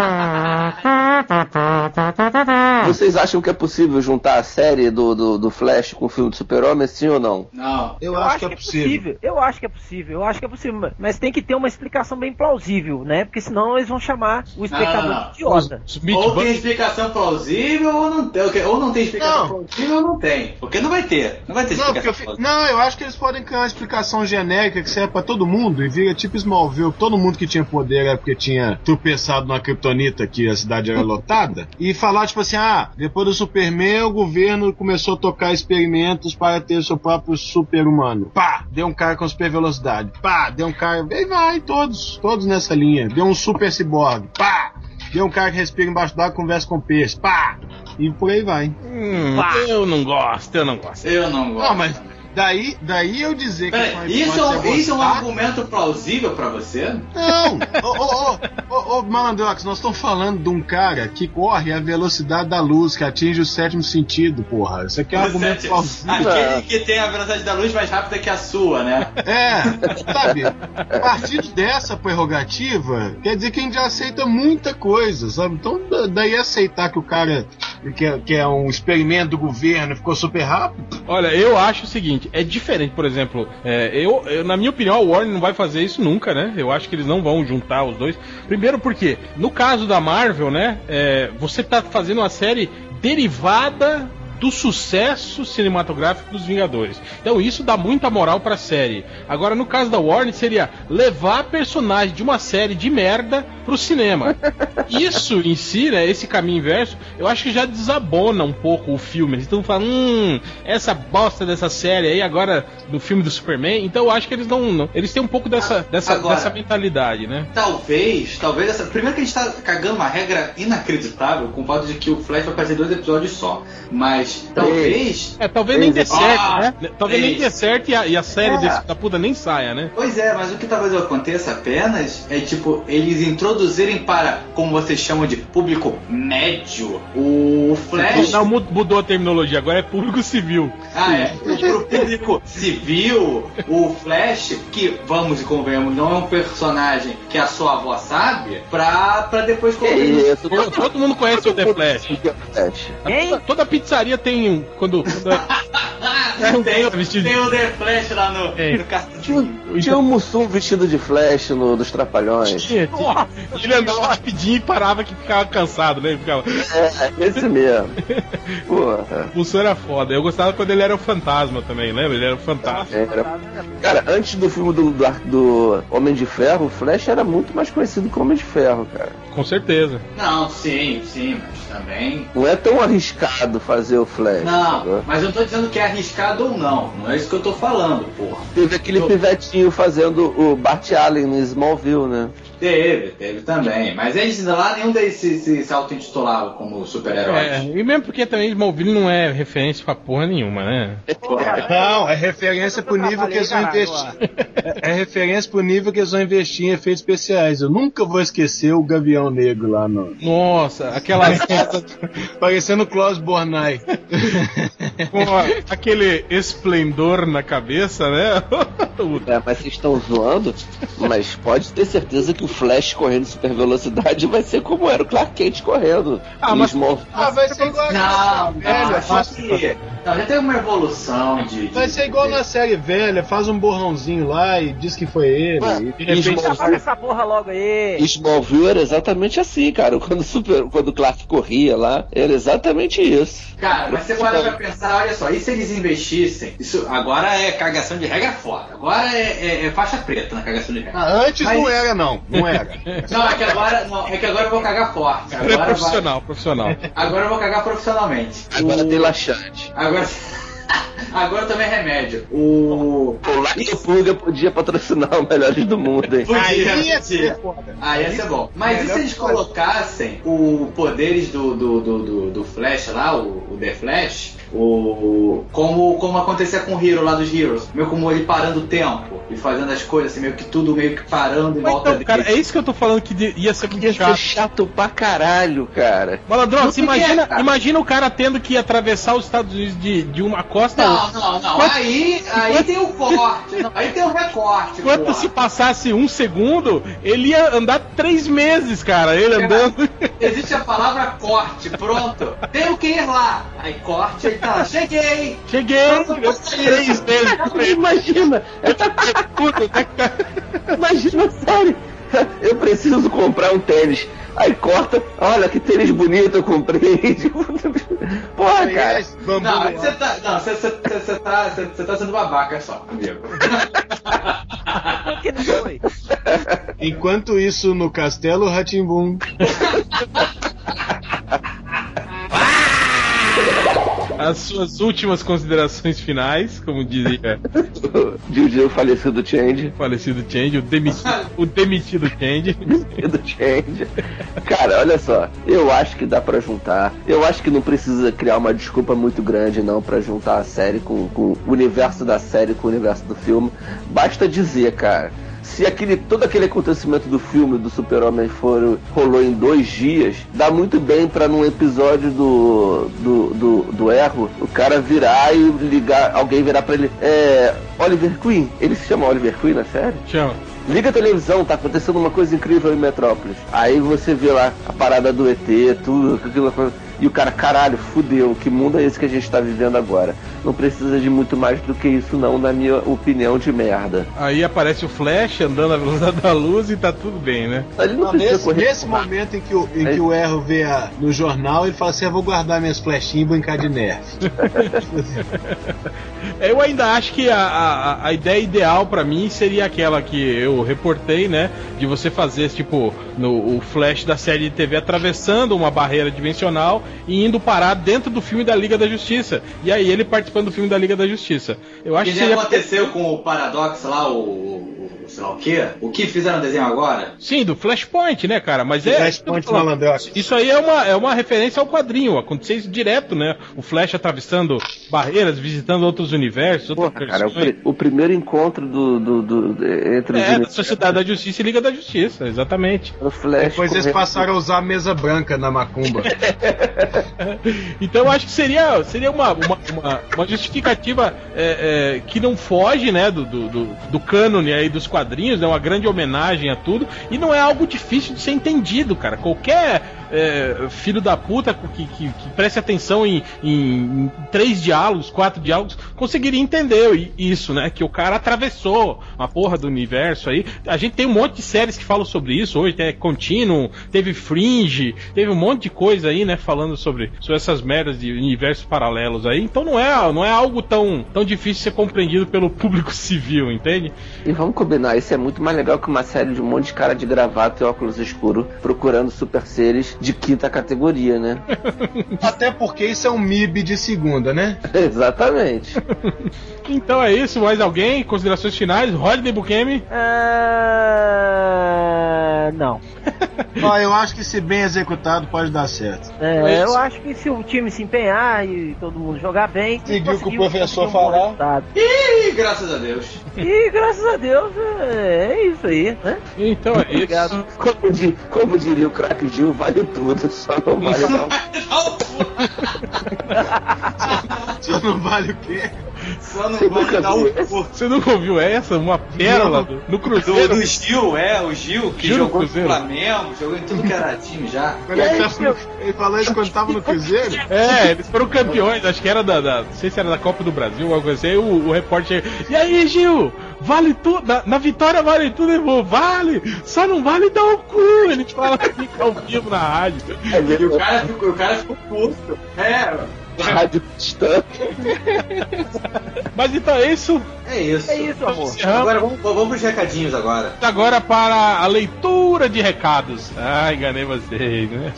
Vocês acham que é possível juntar a série do, do, do Flash com o filme do Super-Homem, sim ou não? Não. Eu, acho, que é possível. Eu acho que é possível. Eu acho que é possível. Mas tem que ter uma explicação bem plausível, né? Porque senão eles vão chamar o espectador Não, não, não. de idiota. Ou tem explicação plausível ou não tem. Ou não tem explicação Não. plausível ou não tem. Porque não vai ter. Não vai ter explicação eu, plausível. não, eu acho que eles podem criar uma explicação genérica que serve pra todo mundo e vira tipo Smallville. Todo mundo que tinha poder era porque tinha tropeçado numa criptonita que a cidade era lotada. E falar, tipo assim, ah, depois do Superman, o governo começou a tocar experimentos para ter seu próprio super-humano. Pá! Deu um cara com super velocidade. Pá! Deu um cara. E vai, todos. Todos nessa linha. Deu um super ciborgue. Pá! Deu um cara que respira embaixo d'água e conversa com peixe. Pá! E por aí vai. Hum, eu não gosto, eu não gosto. Eu não gosto. Não, mas daí, daí eu dizer que Peraí, isso, é um, isso é um argumento plausível pra você? Não! Ô, ô, ô, Malandrox, nós estamos falando de um cara que corre a velocidade da luz, que atinge o sétimo sentido, porra. Isso aqui é um argumento plausível. Aquele que tem a velocidade da luz mais rápida que a sua, né? É, sabe? A partir dessa prerrogativa, quer dizer que a gente já aceita muita coisa, sabe? Então, da- daí aceitar que o cara que é, que é um experimento do governo ficou super rápido. Olha, eu acho o seguinte, é diferente, por exemplo, é, eu, eu- na minha opinião, a Warner não vai fazer isso nunca, né? Eu acho que eles não vão juntar os dois. Primeiro porque, no caso da Marvel, né, é, você tá fazendo uma série derivada do sucesso cinematográfico dos Vingadores. Então isso dá muita moral pra série. Agora no caso da Warner seria levar personagem de uma série de merda pro cinema. Isso em si, né, esse caminho inverso, eu acho que já desabona um pouco o filme. Eles estão falando, hum, essa bosta dessa série aí agora do filme do Superman. Então eu acho que eles não, não eles têm um pouco dessa dessa, Agora- dessa mentalidade, né? Talvez, talvez essa. Primeiro que a gente tá cagando uma regra inacreditável com o fato de que o Flash vai fazer dois episódios só. Mas talvez. É, talvez nem dê certo, Ah, né? Talvez nem dê certo e a, e a série É. desse da puta nem saia, né? Pois é, mas o que talvez aconteça apenas é tipo eles introduzirem para, como vocês chamam de público médio, o Flash. Não, mu- mudou a terminologia, agora é público civil. Ah, é. Pro público civil, o Flash, que, vamos e convenhamos, não é um personagem que a sua avó sabe, pra, pra depois colocar. isso, Todo, todo mundo conhece o The Flash. Flash. Toda, toda pizzaria tem. Quando. quando tem, o- Vestido de- tem o The Flash lá no, no cartão. Tinha, tinha um Mussum vestido de Flash no, dos Trapalhões. Tinha, tinha. Ele andava rapidinho e parava que ficava cansado, né? Ele ficava. É, esse mesmo. Porra. O Sam era foda. Eu gostava quando ele era o fantasma também, lembra? Ele era o fantasma. Era... Cara, antes do filme do, do, do Homem de Ferro, o Flash era muito mais conhecido como Homem de Ferro, cara. Com certeza. Não, sim, sim, mas também. Não é tão arriscado fazer o Flash. Não, mas eu tô dizendo que é arriscado ou não. Não é isso que eu tô falando, porra. Teve aquele Eu- pivetinho fazendo o Bart Allen no Smallville, né? Teve, teve também. Mas eles lá nenhum deles se, se, se auto-intitulavam como super-heróis. É, e mesmo porque também Smallville não é referência pra porra nenhuma, né? Não, é referência pro nível que eles vão investir. É, é referência pro nível que eles vão investir em efeitos especiais. Eu nunca vou esquecer o Gavião Negro lá no. Nossa, aquela Parecendo o Klaus Bornai. com a- aquele esplendor na cabeça, né? É, mas vocês estão zoando, mas pode ter certeza que o Flash correndo super velocidade vai ser como era o Clark Kent correndo. Ah, Em mas- Small- Ah, vai ser igual Não, velha. não, Faz, que. Não, já teve uma evolução de. de- vai ser igual na série velha, faz um borrãozinho lá e diz que foi ele. Ah, e de repente. Small- Apaga essa porra logo aí. Smallville era exatamente assim, cara. Quando, o super, quando o Clark corria lá, era exatamente isso. Cara, mas você pra pensar, olha só, e se eles investissem? Isso agora é cagação de regra foda. Agora é, é- é faixa preta na cagação de regra. Ah, antes Mas- não era, não. Não era. Não, é que agora, não, é que agora eu vou cagar forte. É Agora, vai, profissional, profissional. agora eu vou cagar profissionalmente. Agora O- tem laxante. Agora. Agora também é remédio. O. O Lacto Pulga podia patrocinar o Melhores do Mundo, hein? Podia, Aí ia ser foda. Ah, ia ser bom. Mas e se eles colocassem o poderes do, do, do, do, do Flash lá, o, o The Flash, o, como, como acontecia com o Hero lá dos Heroes? Meio como ele parando o tempo e fazendo as coisas assim, meio que tudo meio que parando em Mas volta então, cara, dele. é isso que eu tô falando que de- ia ser muito Ia ser chato. chato pra caralho, cara. Malandrão, você podia, imagina, cara. imagina o cara tendo que atravessar os Estados Unidos de, de uma costa a Não, outra. não, não. Quanto- Aí, aí tem o corte. não, aí tem o recorte. Enquanto porra. se passasse um segundo, ele ia andar três meses, cara. Ele andando. Existe a palavra corte, pronto. Tenho que ir lá. Aí corte, aí tá. Cheguei! Cheguei! Três meses. Imagina, Tudo, né, cara? imagina, sério. Eu preciso comprar um tênis. Aí corta, olha que tênis bonito eu comprei. Porra, cara. Bambu Não, você tá. Não, você, você, você, tá, você, você tá sendo babaca só, amigo. Que foi? Enquanto isso, no Castelo Ratimbum. As suas últimas considerações finais, como dizia Didi, o falecido Change. o falecido Change, o demitido, o demitido Change. do Change. Cara, olha só, eu acho que dá pra juntar. Eu acho que não precisa criar uma desculpa muito grande, não, pra juntar a série com, com o universo da série com o universo do filme. Basta dizer, cara. Se aquele, todo aquele acontecimento do filme do Super-Homem rolou em dois dias, dá muito bem pra num episódio do, do, do, do Erro, o cara virar e ligar, alguém virar pra ele. É. Oliver Queen. Ele se chama Oliver Queen na série? Chama. Liga a televisão, tá acontecendo uma coisa incrível em Metrópolis. Aí você vê lá a parada do ET, tudo, aquela coisa. E o cara, caralho, fudeu, que mundo é esse que a gente tá vivendo agora? Não precisa de muito mais do que isso, não, na minha opinião de merda. Aí aparece o Flash andando na velocidade da luz e tá tudo bem, né? Ele não, Não, precisa nesse, correr. nesse momento em que o, em que o Erro vê a- no jornal, ele fala assim: Eu vou guardar minhas flechinhas e brincar de nerf. Eu ainda acho que a, a, a ideia ideal pra mim seria aquela que eu reportei, né? De você fazer, tipo, no, o flash da série de TV atravessando uma barreira dimensional e indo parar dentro do filme da Liga da Justiça. E aí ele participando do filme da Liga da Justiça. Eu acho que que seria... aconteceu com o Paradox lá, o sei lá o quê? O que fizeram o desenho agora? Sim, do Flashpoint, né, cara? Mas é. Flashpoint Malandrox. Isso aí é uma, é uma referência ao quadrinho. Aconteceu isso direto, né? O Flash atravessando barreiras, visitando outros universos, outras Porra, cara, é o, pri- o primeiro encontro do, do, do- entre os É, da. Sociedade da Justiça e Liga da Justiça, exatamente. O Flash Depois eles passaram a usar a mesa branca na macumba. Então eu acho que seria, seria uma, uma, uma, uma justificativa é, é, que não foge, né, do, do, do, do cânone aí dos quadrinhos, é uma grande homenagem a tudo, e não é algo difícil de ser entendido, cara. Qualquer é, filho da puta que, que, que preste atenção em, em, em três diálogos, quatro diálogos, conseguiria entender isso, né? Que o cara atravessou uma porra do universo aí. A gente tem um monte de séries que falam sobre isso hoje, tem Continuum, teve Fringe, teve um monte de coisa aí, né? Falando sobre, sobre essas merdas de universos paralelos aí. Então não é, não é algo tão, tão difícil de ser compreendido pelo público civil, entende? E vamos combinar, isso é muito mais legal que uma série de um monte de cara de gravata e óculos escuros procurando super seres de quinta categoria, né? Até porque isso é um MIB de segunda, né? Exatamente. Então é isso, mais alguém? Considerações finais? Rodney Bukemi? Ah, não. Ó, eu acho que se bem executado pode dar certo. É, eu acho que se o time se empenhar e todo mundo jogar bem. Seguir o que o professor conseguir um falar. Ih, graças a Deus. E graças a Deus é, é isso aí, né? Então é isso. Obrigado. Como, di- como diria o craque Gil, vale tudo, só não vale não. Só não vale o quê? Só não Você nunca dar o cu. Você nunca ouviu essa? Uma pérola do- no Do, Cruzeiro. do Gil, é, o Gil, que Gil do jogou no. Flamengo, jogou em tudo que era time já. Ele, tava no- ele falou isso quando tava no Cruzeiro? É, eles foram campeões, acho que era da, da- Não sei se era da Copa do Brasil ou algo assim. Aí o, o repórter. E aí, Gil? Vale tudo? Na, na vitória vale tudo, falou, vale! Só não vale dar o cu! Ele fala assim ao vivo na rádio. É E o cara ficou, o cara ficou puto. É, rádio cristã. Mas então é isso. é isso. É isso, amor. Agora vamos, vamos pros recadinhos agora. Agora para a leitura de recados. Ah, enganei vocês, né?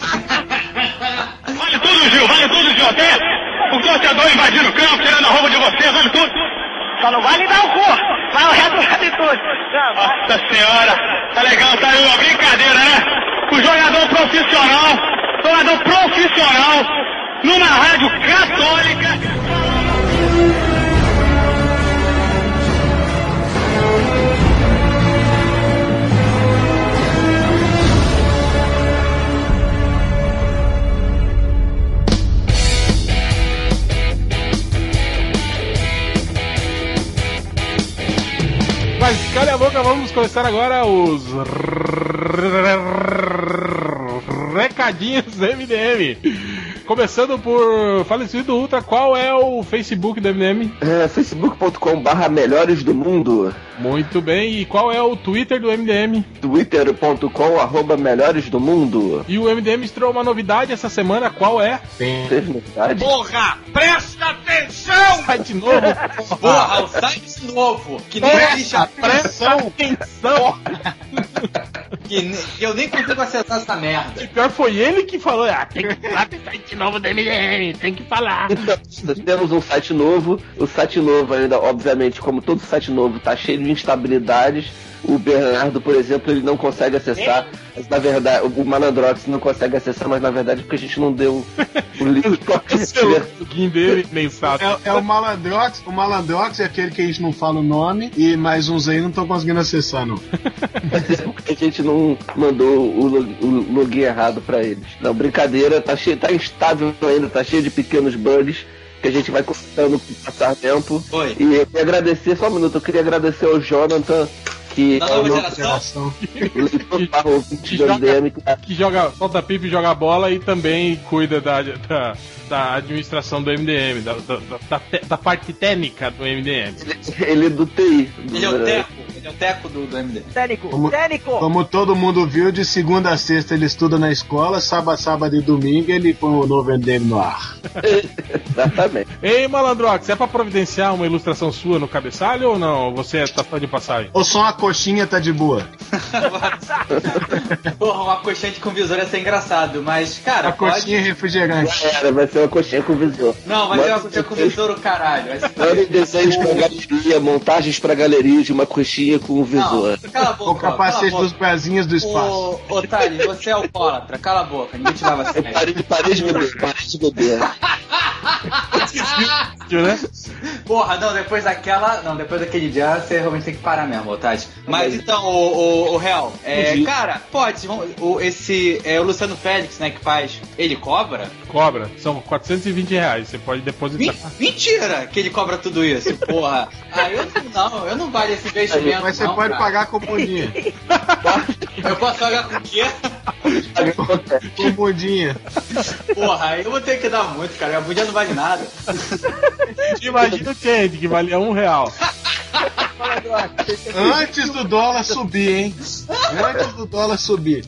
Vale tudo, Gil, vale tudo, Gil. Até o torcedor invadindo o campo, tirando a roupa de você, vale tudo. Só não vale dar o cu. Vai o resto vale tudo. Nossa senhora, tá legal, tá aí uma brincadeira, né? O jogador profissional, jogador profissional, numa rádio católica. Mas calha a boca, vamos começar agora os recadinhos MDM. Começando por falecido Ultra, qual é o Facebook do MDM? É, facebook.com barra melhores do mundo. Muito bem, e qual é o Twitter do MDM? twitter.com arroba melhores do mundo. E o MDM estreou uma novidade essa semana, qual é? Teve novidade? Porra, presta atenção! Site novo. Porra, o site novo, que nem existe há Presta atenção! que, eu nem consigo acessar essa merda. E pior foi ele que falou, ah, tem que falar do site novo do MDM, tem que falar. Então, temos um site novo. O site novo ainda, obviamente, como todo site novo, tá cheio de instabilidades. O Bernardo, por exemplo, ele não consegue acessar. Mas, na verdade, o Malandrox não consegue acessar, mas na verdade é porque a gente não deu o link pra ver. login dele, nem sabe. É, é o Malandrox. O Malandrox é aquele que a gente não fala o nome e mais uns aí não estão conseguindo acessar, não. porque a gente não mandou o, lo- o login errado pra eles. Não, brincadeira, tá cheio, tá instável ainda, tá cheio de pequenos bugs que a gente vai consertando com o passar tempo. Oi. E eu queria agradecer, só um minuto, eu queria agradecer ao Jonathan, que Da é nova geração. ouvinte Que joga- que joga, solta pipa e joga bola e também cuida da, da, da administração do MDM, da, da, da, da te- da parte técnica do MDM. ele é do TI. do- Ele é o Teco. É teco do, do MD. Técnico, Como- técnico! Como todo mundo viu, de segunda a sexta ele estuda na escola, sábado, sábado e domingo ele põe o novo MDM no ar. Exatamente. Ei, Malandrox, é pra providenciar uma ilustração sua no cabeçalho ou não? Você tá só de passagem? Ou só uma coxinha tá de boa? Porra, uma coxante com visor ia ser engraçado, mas, cara, A coxinha e pode... refrigerante. Era, vai ser uma coxinha com visor. Não, vai ser uma coxinha com visor, o caralho. Vai ser- Manda desenhos pra galeria, montagens pra galeria de uma coxinha com visor. Não, cala a boca. O capacete dos brasinhos do espaço. Ô, Otário, você é alcoólatra, cala a boca, ninguém te leva sério. Parei, parei de beber, parei de beber. né? Porra, não, depois daquela. Não, depois daquele dia você realmente tem que parar mesmo, Otário. Mas então, o, o, o Real, é, cara, pode, vamos- o, esse. É o Luciano Félix, né, que faz. Ele cobra? Cobra, são 420 reais. Você pode depositar. Men- Mentira que ele cobra tudo isso, porra. Ah, eu não, eu não vale esse investimento. Mas você não, pode cara. pagar com bundinha. Eu posso pagar com o quê? com bundinha. Porra, aí eu vou ter que dar muito, cara. A bundinha não vale nada. Imagina o Change, que valia um real. Antes do dólar subir, hein? Antes do dólar subir.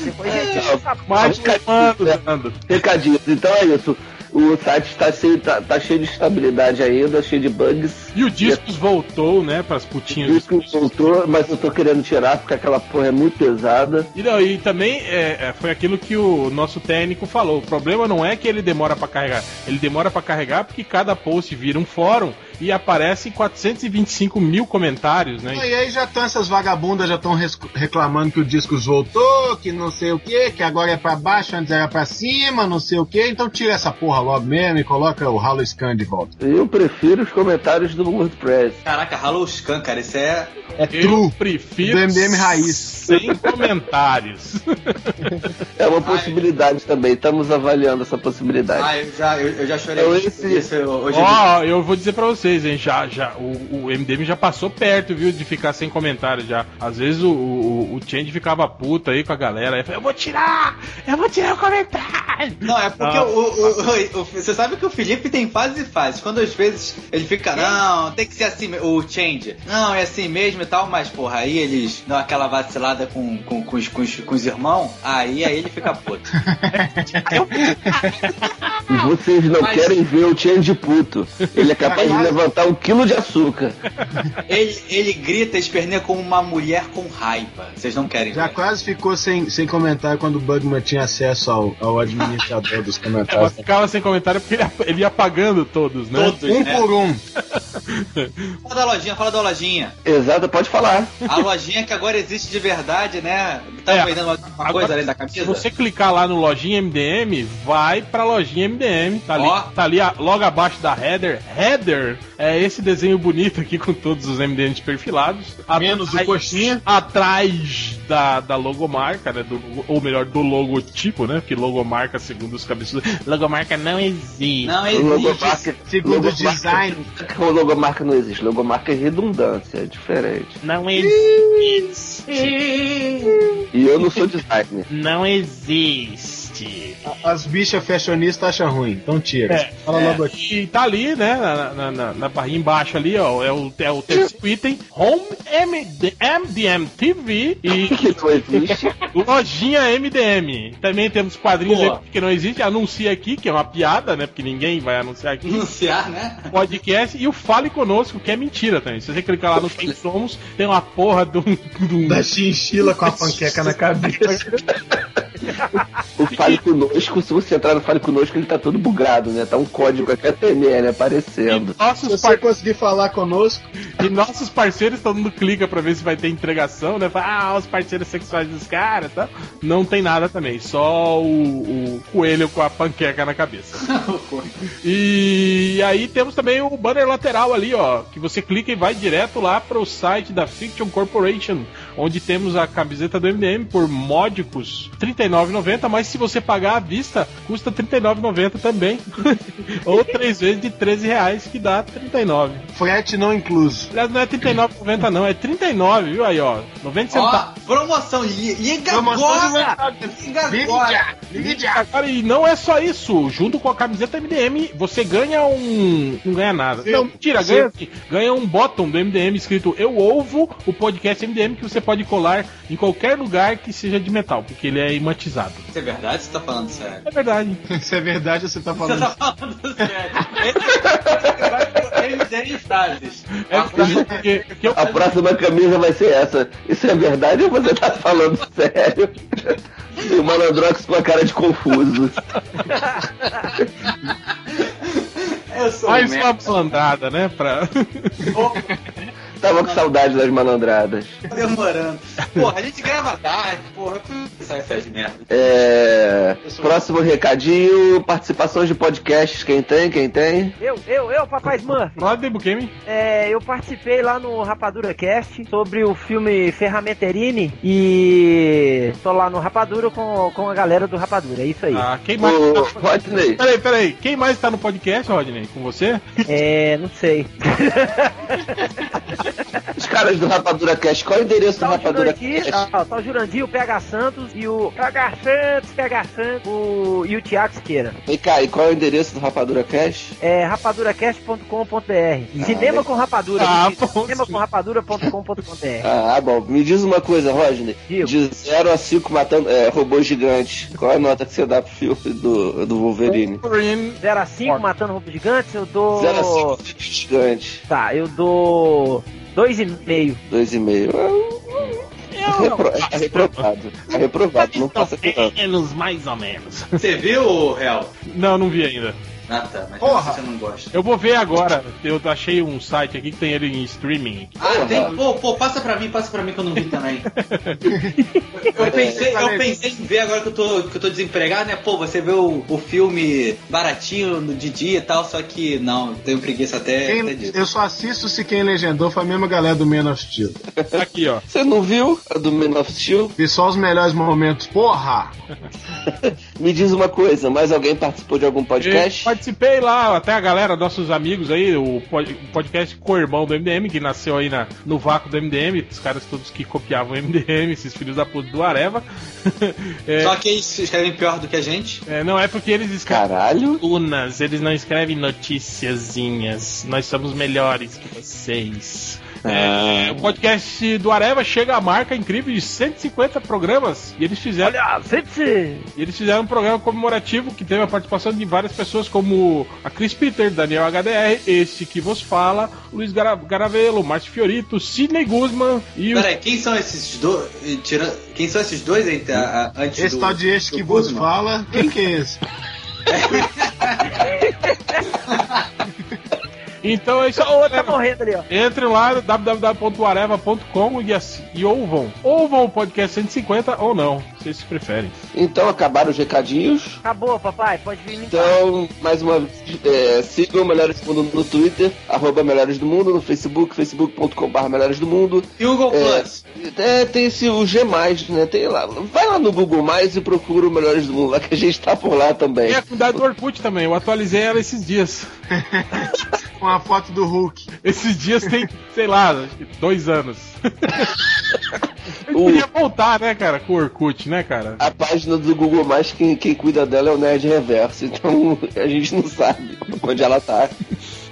Depois a gente Mais comando, Nando. Recadinhos. Então é isso. O site está cheio, tá, tá cheio de estabilidade ainda, cheio de bugs. E o Discos voltou, né, pras putinhas. Isso voltou, mas eu tô querendo tirar porque aquela porra é muito pesada. E, não, e também é, é, foi aquilo que o nosso técnico falou. O problema não é que ele demora pra carregar. Ele demora pra carregar porque cada post vira um fórum e aparece 425 mil comentários, né? E aí já estão essas vagabundas, já estão reclamando que o Discos voltou, que não sei o que, que agora é pra baixo, antes era pra cima, não sei o que. Então tira essa porra logo mesmo e coloca o Halo Scan de volta. Eu prefiro os comentários do WordPress. Caraca, Halo Scan, cara, isso é. É Eu true. prefiro Do MDM raiz. sem comentários. É uma possibilidade também, estamos avaliando essa possibilidade. Ah, eu já, eu, eu já chorei Eu muito esse- isso hoje. Ó, eu vou dizer pra vocês, hein, já, já, o, o MDM já passou perto, viu, de ficar sem comentários já. Às vezes o, o, o Change ficava puto aí com a galera, aí falava, eu vou tirar, eu vou tirar o comentário. Não, é porque Ah. o, o- o- o- você sabe que o Felipe tem fases e fases. Quando às vezes ele fica, não, tem que ser assim, o change. Não, é assim mesmo e tal, mas porra, aí eles dão aquela vacilada com, com, com, os, com, os, com os irmãos, aí, aí ele fica puto. E vocês não Mas- querem ver o Change puto. Ele é capaz de levantar um quilo de açúcar. ele, ele grita, esperneia como uma mulher com raiva. Vocês não querem Já ver. quase ficou sem, sem comentário quando o Bugman tinha acesso ao, ao administrador dos comentários. ficava sem comentário porque ele, ele ia apagando todos, né? Todos, Um né? por um. Fala da lojinha, fala da lojinha. Exato, pode falar. A lojinha que agora existe de verdade, né? Tá É, vendendo uma, uma coisa além da camisa? Se você clicar lá no lojinha MDM, vai pra lojinha MDM. Tá ali, Ó. tá ali a- logo abaixo da header. Header é esse desenho bonito aqui com todos os MDMs perfilados. Menos o Atrás- coxinha. Atrás da, da logomarca, né? Do, ou melhor, do logotipo, né? Porque logomarca, segundo os cabeçudos, logomarca não existe. Não O existe. logomarca, Segundo o design. O logomarca não existe. Logomarca é redundância, é diferente. Não existe. E eu não sou designer. Não existe. As bichas fashionistas acham ruim, então tira. É, Fala é, logo aqui. E tá ali, né? Na, na, na, na barrinha embaixo ali, ó. É o, é o terceiro item. Home MD, MDM TV e Que não existe. lojinha MDM. Também temos quadrinhos Boa. aqui que não existe. Anuncia aqui, que é uma piada, né? Porque ninguém vai anunciar aqui. Anunciar, né? Podcast e o Fale Conosco, que é mentira também. Se você clicar lá no Quem Somos, tem uma porra de um. de um- Da chinchila com a panqueca na cabeça. O Fale Conosco, se você entrar no Fale Conosco, ele tá todo bugado, né? Tá um código HTML aparecendo. Se nossos, você par- conseguir falar conosco, e nossos parceiros, todo mundo clica pra ver se vai ter entregação, né? Fala, ah, os parceiros sexuais dos caras, tá? Não tem nada também, só o, o coelho com a panqueca na cabeça. E aí temos também o banner lateral ali, ó, que você clica e vai direto lá pro site da Fiction Corporation, onde temos a camiseta do MDM por módicos R$ 39,90, mas se você pagar à vista, custa R$ 39,90 também. Ou três vezes de 13 reais, que dá R$ 39. frete não incluso. Aliás, não é R$ 39,90 não, é R$ 39, viu aí, ó. 90 Ó, centavos. Promoção, liga Promoção agora! Liga agora! liga. Cara, e não é só isso. Junto com a camiseta MDM, você ganha um. Não ganha nada. Sim. Não, mentira, Sim. ganha, ganha um bottom do MDM escrito Eu Ouvo, o podcast MDM, que você pode colar em qualquer lugar que seja de metal, porque ele é imatizado. Isso é verdade? Você tá falando sério? É verdade. Se é verdade, você tá Você falando. tá falando sério? Evidente frases. É porque, porque eu, A próxima camisa vai ser essa. Isso é verdade ou você tá falando sério? E o Malandrox com a cara de confuso. Eu sou mais um uma malandrada, né? Pra... Tava com saudade das malandradas. demorando. Porra, a gente grava tarde, porra. Sai essas merda. É... Próximo recadinho, participações de podcasts, quem tem, quem tem? Eu, eu, eu, papai Smurf. Lá do Bukemi. É, eu participei lá no Rapadura Cast sobre o filme Ferramenterini e tô lá no Rapadura com, com a galera do Rapadura, é isso aí. Ah, quem mais. Ô, tá- Rodney, Peraí, peraí. Quem mais tá no podcast, Rodney? Com você? É, não sei. os caras do Rapadura Cast, qual é o endereço do Tá o Rapadura Jurandir, Cast? ó, tá o Jurandir, o PH Santos e o PH Santos, PH Santos o, e o Thiago Siqueira. Vem cá, e qual é o endereço do Rapadura Cast? É rapaduracast.com.br. Cinema com rapadura. Ah, Cinema com rapadura.com.br. Ah, bom. Me diz uma coisa, Rodney. Digo. De 0 a 5 matando é, robôs gigantes. Qual é a nota que você dá pro filme do, do Wolverine? 0 a 5 matando roubo gigantes, eu dou. 0 a 5 gigantes. Tá, eu dou 2,5. 2,5. É, repro- é reprovado. É reprovado. Não passa aqui não. Menos, mais ou menos. Você viu, Real? Não, não vi ainda. Ah, tá. Mas Porra. você não gosta. Eu vou ver agora. Eu achei um site aqui que tem ele em streaming. Ah, tem. Pô, pô, passa pra mim, passa pra mim que eu não vi também. eu, pensei, eu pensei em ver agora que eu tô, que eu tô desempregado, né? Pô, você vê o, o filme baratinho no de dia e tal, só que não, tenho preguiça até, até Quem- disso. eu só assisto se quem legendou foi a mesma galera do Man of Steel. Aqui, ó. Você não viu a do Man of Steel? Vi só os melhores momentos. Porra! Me diz uma coisa, mais alguém participou de algum podcast? Participei lá, até a galera, nossos amigos aí, o pod- o podcast co-irmão do MDM, que nasceu aí na, no vácuo do MDM, os caras todos que copiavam o MDM, esses filhos da puta do Areva. É, Só que eles escrevem pior do que a gente. é, não é porque eles escrevem Caralho. colunas, eles não escrevem noticiazinhas. Nós somos melhores que vocês. É, o podcast do Areva chega à marca incrível de 150 programas e eles fizeram Olha, gente! E eles fizeram um programa comemorativo que teve a participação de várias pessoas, como a Chris Peter, Daniel HDR, este que vos fala, Luiz Gara- Garavelo, Márcio Fiorito, Sidney Guzman e o. Peraí, quem são esses dois? Tira... Quem são esses dois aí, a- a- antes Esse do, tal de este que vos Guzman? fala, quem que é esse? Então é isso. Tá morrendo ali, ó. Entrem lá www.areva.com e, ass- e ouvam. Ouvam o podcast 150 ou não, vocês preferem. Então acabaram os recadinhos. Acabou, papai, pode vir limpar. Então, mais uma vez, é, sigam o Melhores do Mundo no Twitter, arroba Melhores do Mundo, no Facebook, facebook.com.br Melhores do Mundo. E o Google É, Plus? É, tem esse o G, né? Tem lá. Vai lá no Google Mais e procura o Melhores do Mundo, lá que a gente tá por lá também. E a comunidade do Orkut também, eu atualizei ela esses dias. Com a foto do Hulk. Esses dias tem, sei lá, dois anos. O- queria voltar, né, cara, com o Orkut, né, cara? A página do Google Mais, quem, quem cuida dela é o Nerd Reverso, então a gente não sabe onde ela tá.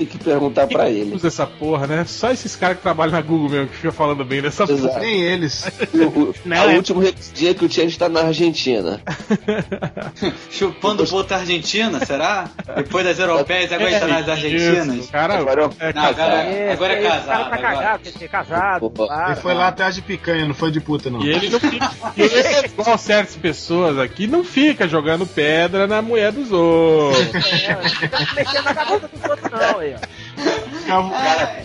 Tem que perguntar pra ele. Usa essa porra, né? Só esses caras que trabalham na Google mesmo que ficam falando bem dessa porra. Exato. Nem eles. O, o, Não, é- último dia que o Change tá na Argentina. Chupando puta argentina, será? Depois das europeias, agora está nas argentinas. Isso, cara, Agora é, Não, agora, Esse- agora é casado. cara tá agora. cagado, quer ser casado. Para. Ele foi lá atrás de picanha, não foi de puta, não. E ele não fica. ele, igual certas pessoas aqui, não fica jogando pedra na mulher dos outros. É, não fica mexendo na cabeça dos outros, não, aí, ó. Cavu-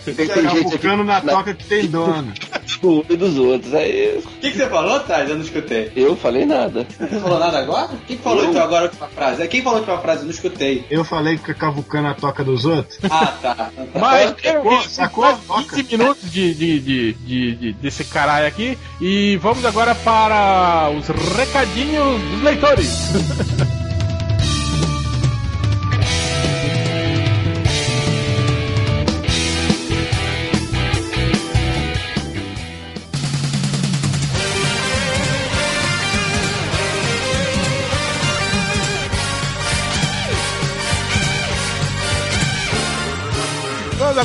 Tem, tem gente aqui Cavucando na toca que tem dono. no olho dos outros. Aí O que, que você falou, Thales? Eu não escutei. eu falei nada. Você não falou nada agora? Quem falou Eu. então agora a última frase? Quem falou a última frase? Eu não escutei. Eu falei que cavucando a toca dos outros. Ah, tá. Mas Sacou? Sacou? quase 15 minutos de, de, de, de- de- desse caralho aqui. E vamos agora para os recadinhos dos leitores.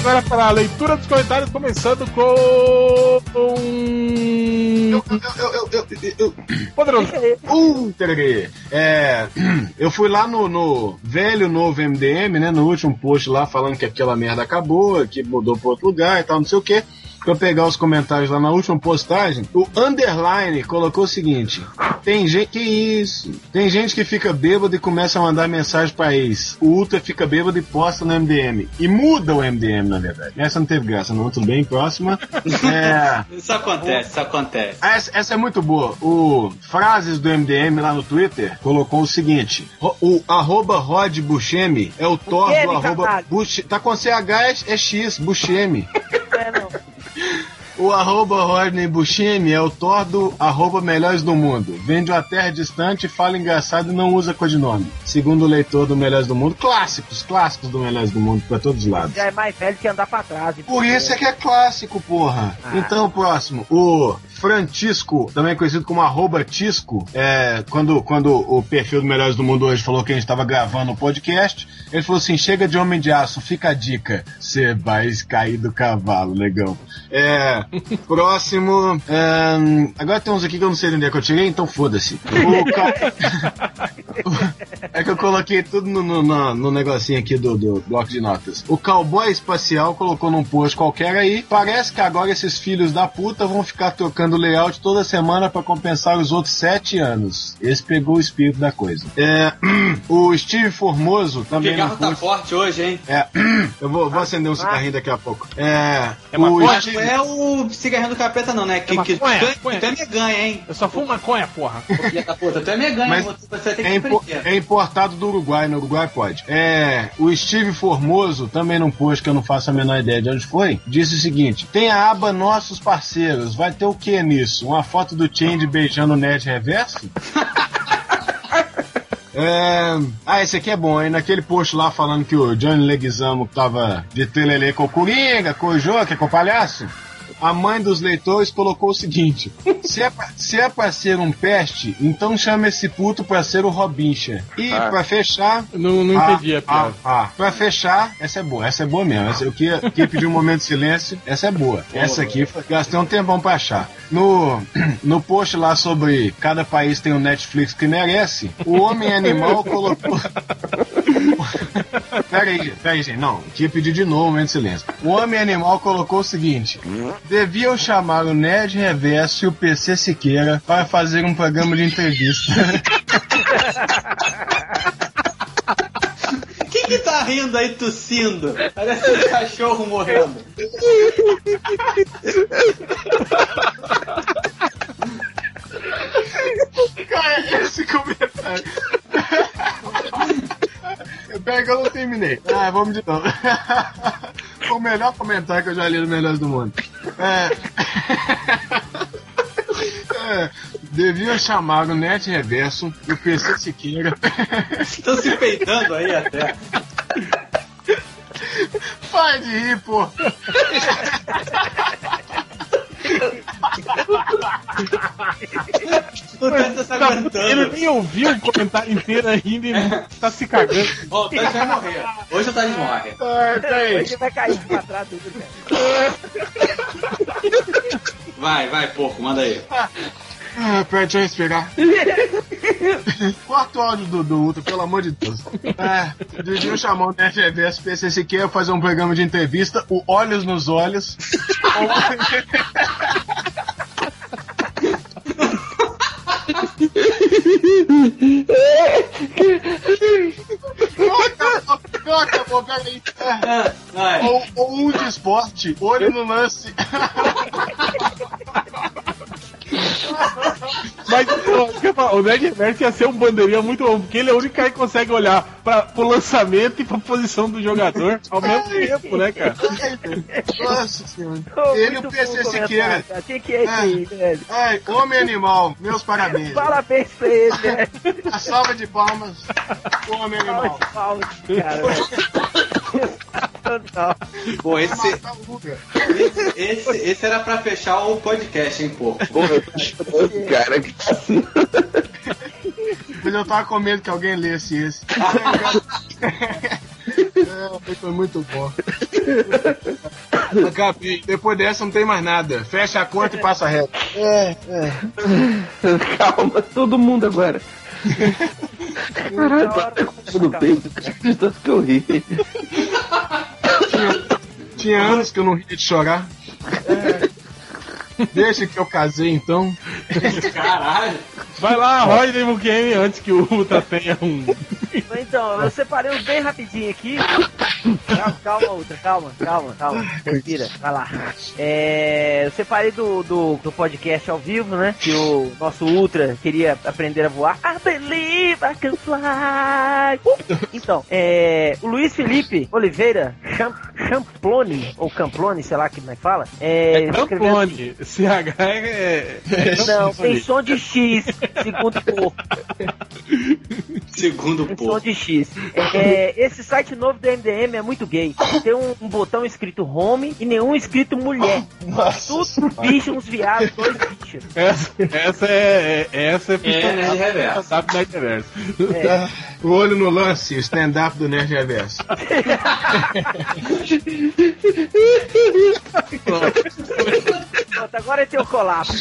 agora para a leitura dos comentários, começando com. Eu, eu, eu, eu, eu, eu, Poderoso. Uh. É, eu fui lá no, no velho novo MDM, né? No último post lá falando que aquela merda acabou, que mudou para outro lugar e tal, não sei o que. Pra eu pegar os comentários lá na última postagem, o underline colocou o seguinte: tem gente que isso, tem gente que fica bêbado e começa a mandar mensagem pra ex. O Ultra fica bêbado e posta no MDM. E muda o MDM, na verdade. Essa não teve graça, não. Tudo bem, próxima. É. Isso acontece, isso acontece. Essa, essa é muito boa. O Frases do MDM lá no Twitter colocou o seguinte: o arroba Rod Buscemi é o Thor do arroba. Bush, tá com CH é, é X, Buscemi. É, não. O arroba Rodney Buscemi é o Thor do arroba Melhores do Mundo. Vem de uma terra distante, fala engraçado e não usa codinome. Segundo o leitor do Melhores do Mundo, clássicos, clássicos do Melhores do Mundo pra todos os lados. Já é mais velho que andar pra trás. Por isso é que é clássico, porra. Ah. Então, próximo. O Francisco, também conhecido como arroba Tisco, é, quando, quando o perfil do Melhores do Mundo hoje falou que a gente estava gravando o podcast, ele falou assim, chega de Homem de Aço, fica a dica. Você vai cair do cavalo, legal. É, próximo. é, agora tem uns aqui que eu não sei de onde é que eu tirei, então foda-se. Ca- É que eu coloquei tudo no, no, no- no negocinho aqui do, do bloco de notas. O cowboy espacial colocou num post qualquer aí. Parece que agora esses filhos da puta vão ficar trocando layout toda semana pra compensar os outros sete anos. Esse pegou o espírito da coisa. É, o Steve Formoso também. cigarro tá forte hoje, hein? É, eu vou, vou acender um cigarrinho daqui a pouco. É, É? Mas não é o cigarrinho do capeta, não, né? Que, É que, maconha, tu, é- maconha. tu é meganha, hein? Eu só fumo maconha, porra. Puta, tu é meganha, Mas você tem É, que impo- aprender. é importado do Uruguai, no Uruguai pode. É, o Steve Formoso, também num post que eu não faço a menor ideia de onde foi, disse o seguinte: tem a aba Nossos Parceiros, vai ter o que nisso? Uma foto do Change beijando o Nerd Reverso? É... Ah, esse aqui é bom, hein? Naquele post lá falando que o Johnny Leguizamo tava de telele com o Coringa, com o Joker, com o palhaço. A mãe dos leitores colocou o seguinte: se é, pra, se é pra ser um peste, então chama esse puto pra ser o Robincha. E Ah. pra fechar. Não, não entendi a piada. Ah, ah. Pra fechar, essa é boa, essa é boa mesmo. Essa, eu queria, queria pedir um momento de silêncio, essa é boa. Essa aqui, foi- gastei um tempão pra achar. No, no post lá sobre cada país tem um Netflix que merece, o Homem Animal colocou. Peraí, peraí, gente. Não, queria pedir de novo um momento de silêncio. O Homem Animal colocou o seguinte: deviam chamar o Nerd Reverso e o PC Siqueira para fazer um programa de entrevista. Quem que tá rindo aí, tossindo? Parece um cachorro morrendo. Cara, esse comentário. Que eu não terminei. Ah, vamos de novo. Foi o melhor comentário que eu já li no Melhores do Mundo. É. É, deviam chamar o Net Reverso e o PC Siqueira. Estão se peidando aí até. Para de rir, pô. O Tessa tá Ele aguentando. nem ouviu o comentário inteiro ainda e tá se cagando. Ó, o Tess vai morrer. Hoje o Tess morre. Ai, peraí. Ele vai cair pra trás tudo, cara. Vai, vai, porco, manda aí. Ah, pera, deixa eu respirar. Corta o áudio do, do Ultra, pelo amor de Deus. É, deviam chamar o NFVS PC Siqueira fazer um programa de entrevista, o Olhos nos Olhos. Corta, pô, peraí. É. Ou, ou um de esporte, olho no lance. Mas ó, quer falar, o Nerd Reverso ia ser um bandeirinha muito bom, porque ele é o único cara que consegue olhar pra, pro lançamento e pra posição do jogador ao mesmo tempo, né, cara? Nossa senhora. Oh, Ele e o PC Siqueira. comentário, cara. Quem que é esse aí, velho? Ai, homem animal, meus parabéns. Parabéns pra ele, velho. A salva de palmas, homem animal. Palmas, cara. Não. Pô, esse, o esse, esse, esse era pra fechar o podcast, hein, porco. Porra, eu tô chorando, cara. Que tá assim. Mas eu tava com medo que alguém lesse esse. É, foi muito bom. Acabei. Depois dessa não tem mais nada. Fecha a conta e passa reto. É, é. Calma, todo mundo agora. Caralho, tá no peito, cara. Tanto que eu ri. Tinha anos que eu não ria de chorar. Deixa que eu casei então. Caralho. Vai lá, Rodney Mukemi, antes que o Ultra tenha um. Então, eu separei uns bem rapidinho aqui. Calma, calma, Ultra, calma, calma, calma. Respira, vai lá. É, eu separei do, do, do podcast ao vivo, né? Que o nosso Ultra queria aprender a voar. I believe I can fly. Uh! Então, é, o Luiz Felipe Oliveira Champ, Champlone, ou Camplone, sei lá como é que fala. É, É Camplone. CH é. é Não, tem som de X, segundo o povo. Segundo Tem povo. som de X. É, esse site novo do MDM é muito gay. Tem um, um botão escrito home e nenhum escrito mulher. Tudo bicho, uns viados, dois bichos. Essa, essa é. é- Essa é. É, Nerd Reverso. Nerd Reverso. É. O olho no lance, o stand-up do Nerd Reverso. Pronto, agora tem o colapso.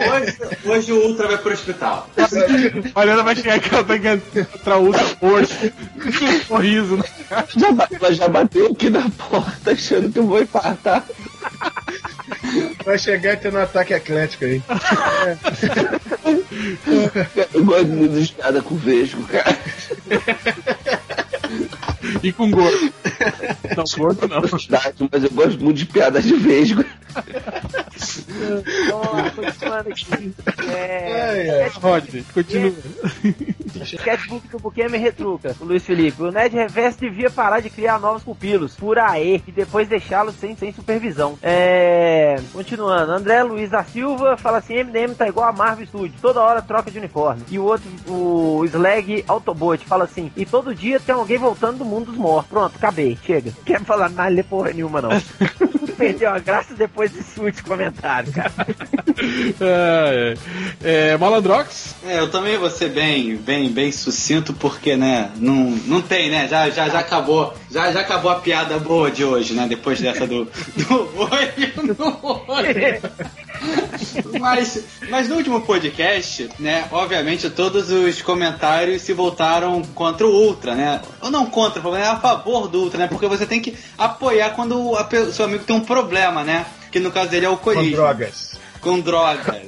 Hoje, hoje o Ultra vai pro hospital. Mariana vai chegar aqui, ela tá contra o Ultra um sorriso, né? Já, ela já bateu aqui na porta achando que eu vou infartar. Vai chegar tendo um ataque atlético aí. Eu gosto muito de piada com vesgo, cara. E com gordo. Não, gordo não. Verdade, Mas eu gosto muito de piadas de vesgo. Lá, continuando aqui. É, Rodney, continua. Sketchbook do Buquê me retruca. O Luiz Felipe. O Ned Reverso devia parar de criar novos pupilos. Por AE. E depois deixá-los sem, sem supervisão. É. Continuando. André Luiz da Silva fala assim: MDM tá igual a Marvel Studios. Toda hora troca de uniforme. E o outro, o Slag Autobot, fala assim: E todo dia tem alguém voltando do mundo dos mortos. Pronto, acabei. Chega. Não quero falar nada de porra nenhuma, não. Perdeu a graça depois desse último comentário, cara. É, é, é, Malandrox? É, eu também vou ser bem, bem, bem sucinto, porque, né, não, não tem, né? Já, já, já acabou. Já, já acabou a piada boa de hoje, né? Depois dessa do, do olho no olho. Mas, mas no último podcast, né, obviamente todos os comentários se voltaram contra o Ultra, né? Ou não contra, é a favor do Ultra, né? Porque você tem que apoiar quando pe- seu amigo tem um problema, né? Que no caso dele é o Com alcoolismo drogas. com drogas.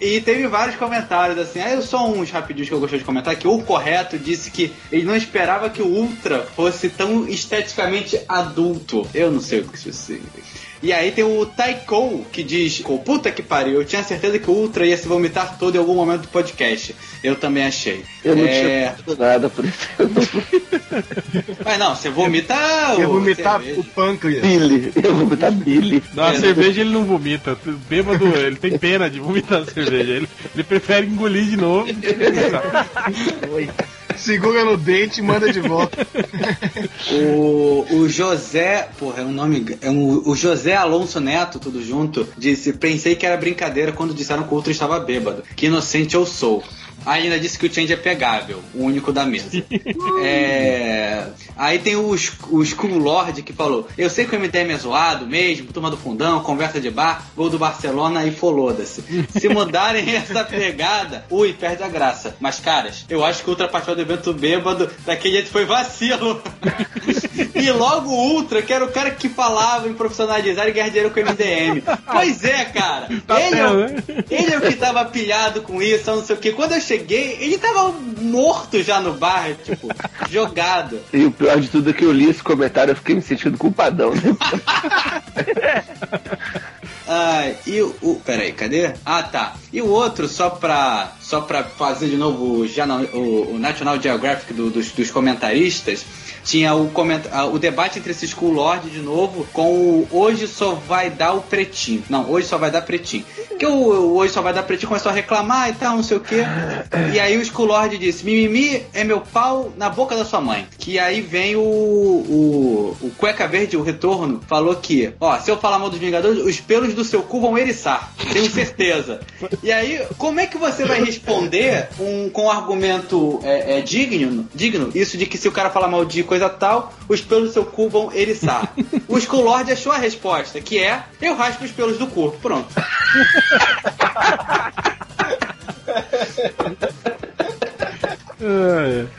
e teve vários comentários assim. Aí eu só uns rapidinhos que eu gostaria de comentar que o correto disse que ele não esperava que o Ultra fosse tão esteticamente adulto. Eu não sei o que isso significa. E aí tem o Taiko que diz: "Pô, puta que pariu, eu tinha certeza que o Ultra ia se vomitar todo em algum momento do podcast. Eu também achei. Eu não É, tinha nada, por isso eu não Mas não, você vomita. Ia o vomitar cerveja. o pâncreas. Billy. Eu vou botar Billy. Na É. cerveja ele não vomita. Bêbado, ele tem pena de vomitar a cerveja. Ele, ele prefere engolir de novo. Segura no dente e manda de volta. O, o José, porra, é um nome. É um, o José Alonso Neto, tudo junto, disse: Pensei que era brincadeira quando disseram que o outro estava bêbado. Que inocente eu sou. Aí ainda disse que o Change é pegável, o único da mesa. É, Aí tem o, o Skull Lord que falou: Eu sei que o MDM é zoado mesmo, turma do fundão, conversa de bar, gol do Barcelona e foloda-se. Se mudarem essa pegada, ui, perde a graça. Mas, caras, eu acho que o Ultra participou do evento bêbado daquele jeito foi vacilo. e logo o Ultra, que era o cara que falava em profissionalizar e ganhar dinheiro com o MDM. Pois é, cara. Tá ele, é ele é o que tava pilhado com isso, não sei o que. Quando eu cheguei, ele tava morto já no bar, tipo, jogado. E o pior de tudo é que eu li esse comentário eu fiquei me sentindo culpadão. Né? Ah, e o, o. Peraí, cadê? Ah, tá. E o outro, só pra. Só pra fazer de novo o, o, o National Geographic do- dos, dos comentaristas. Tinha o, coment, o debate entre esse Skull Lord de novo com o Hoje só vai dar o pretinho. Não, hoje só vai dar pretinho. Que o, Hoje só vai dar pretinho começou a reclamar e tal, não sei o que. E aí o Skull Lord disse: Mimimi é meu pau na boca da sua mãe. Que aí vem o, o, o Cueca Verde, o retorno, falou que, ó, se eu falar mal dos Vingadores, os pelos do seu cu vão eriçar. Tenho certeza. E aí, como é que você vai responder um, com um argumento é, é, digno, digno? Isso de que se o cara falar mal de coisa tal, os pelos do seu cu vão eriçar. o Skull Lord achou a resposta, que é eu raspo os pelos do cu. Pronto.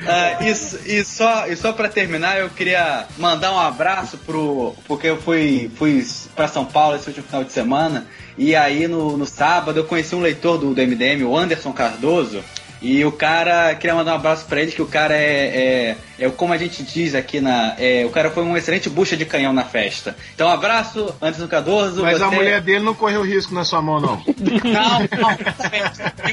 Ah, e, e só, e só para terminar, eu queria mandar um abraço pro. Porque eu fui, fui para São Paulo esse último final de semana. E aí no, no sábado eu conheci um leitor do, do MDM, o Anderson Cardoso. E o cara, queria mandar um abraço pra ele, que o cara é, é, é como a gente diz aqui na. É, o cara foi um excelente bucha de canhão na festa. Então, um abraço, Anderson Cardoso. Mas você... a mulher dele não correu risco na sua mão, não. Não, não,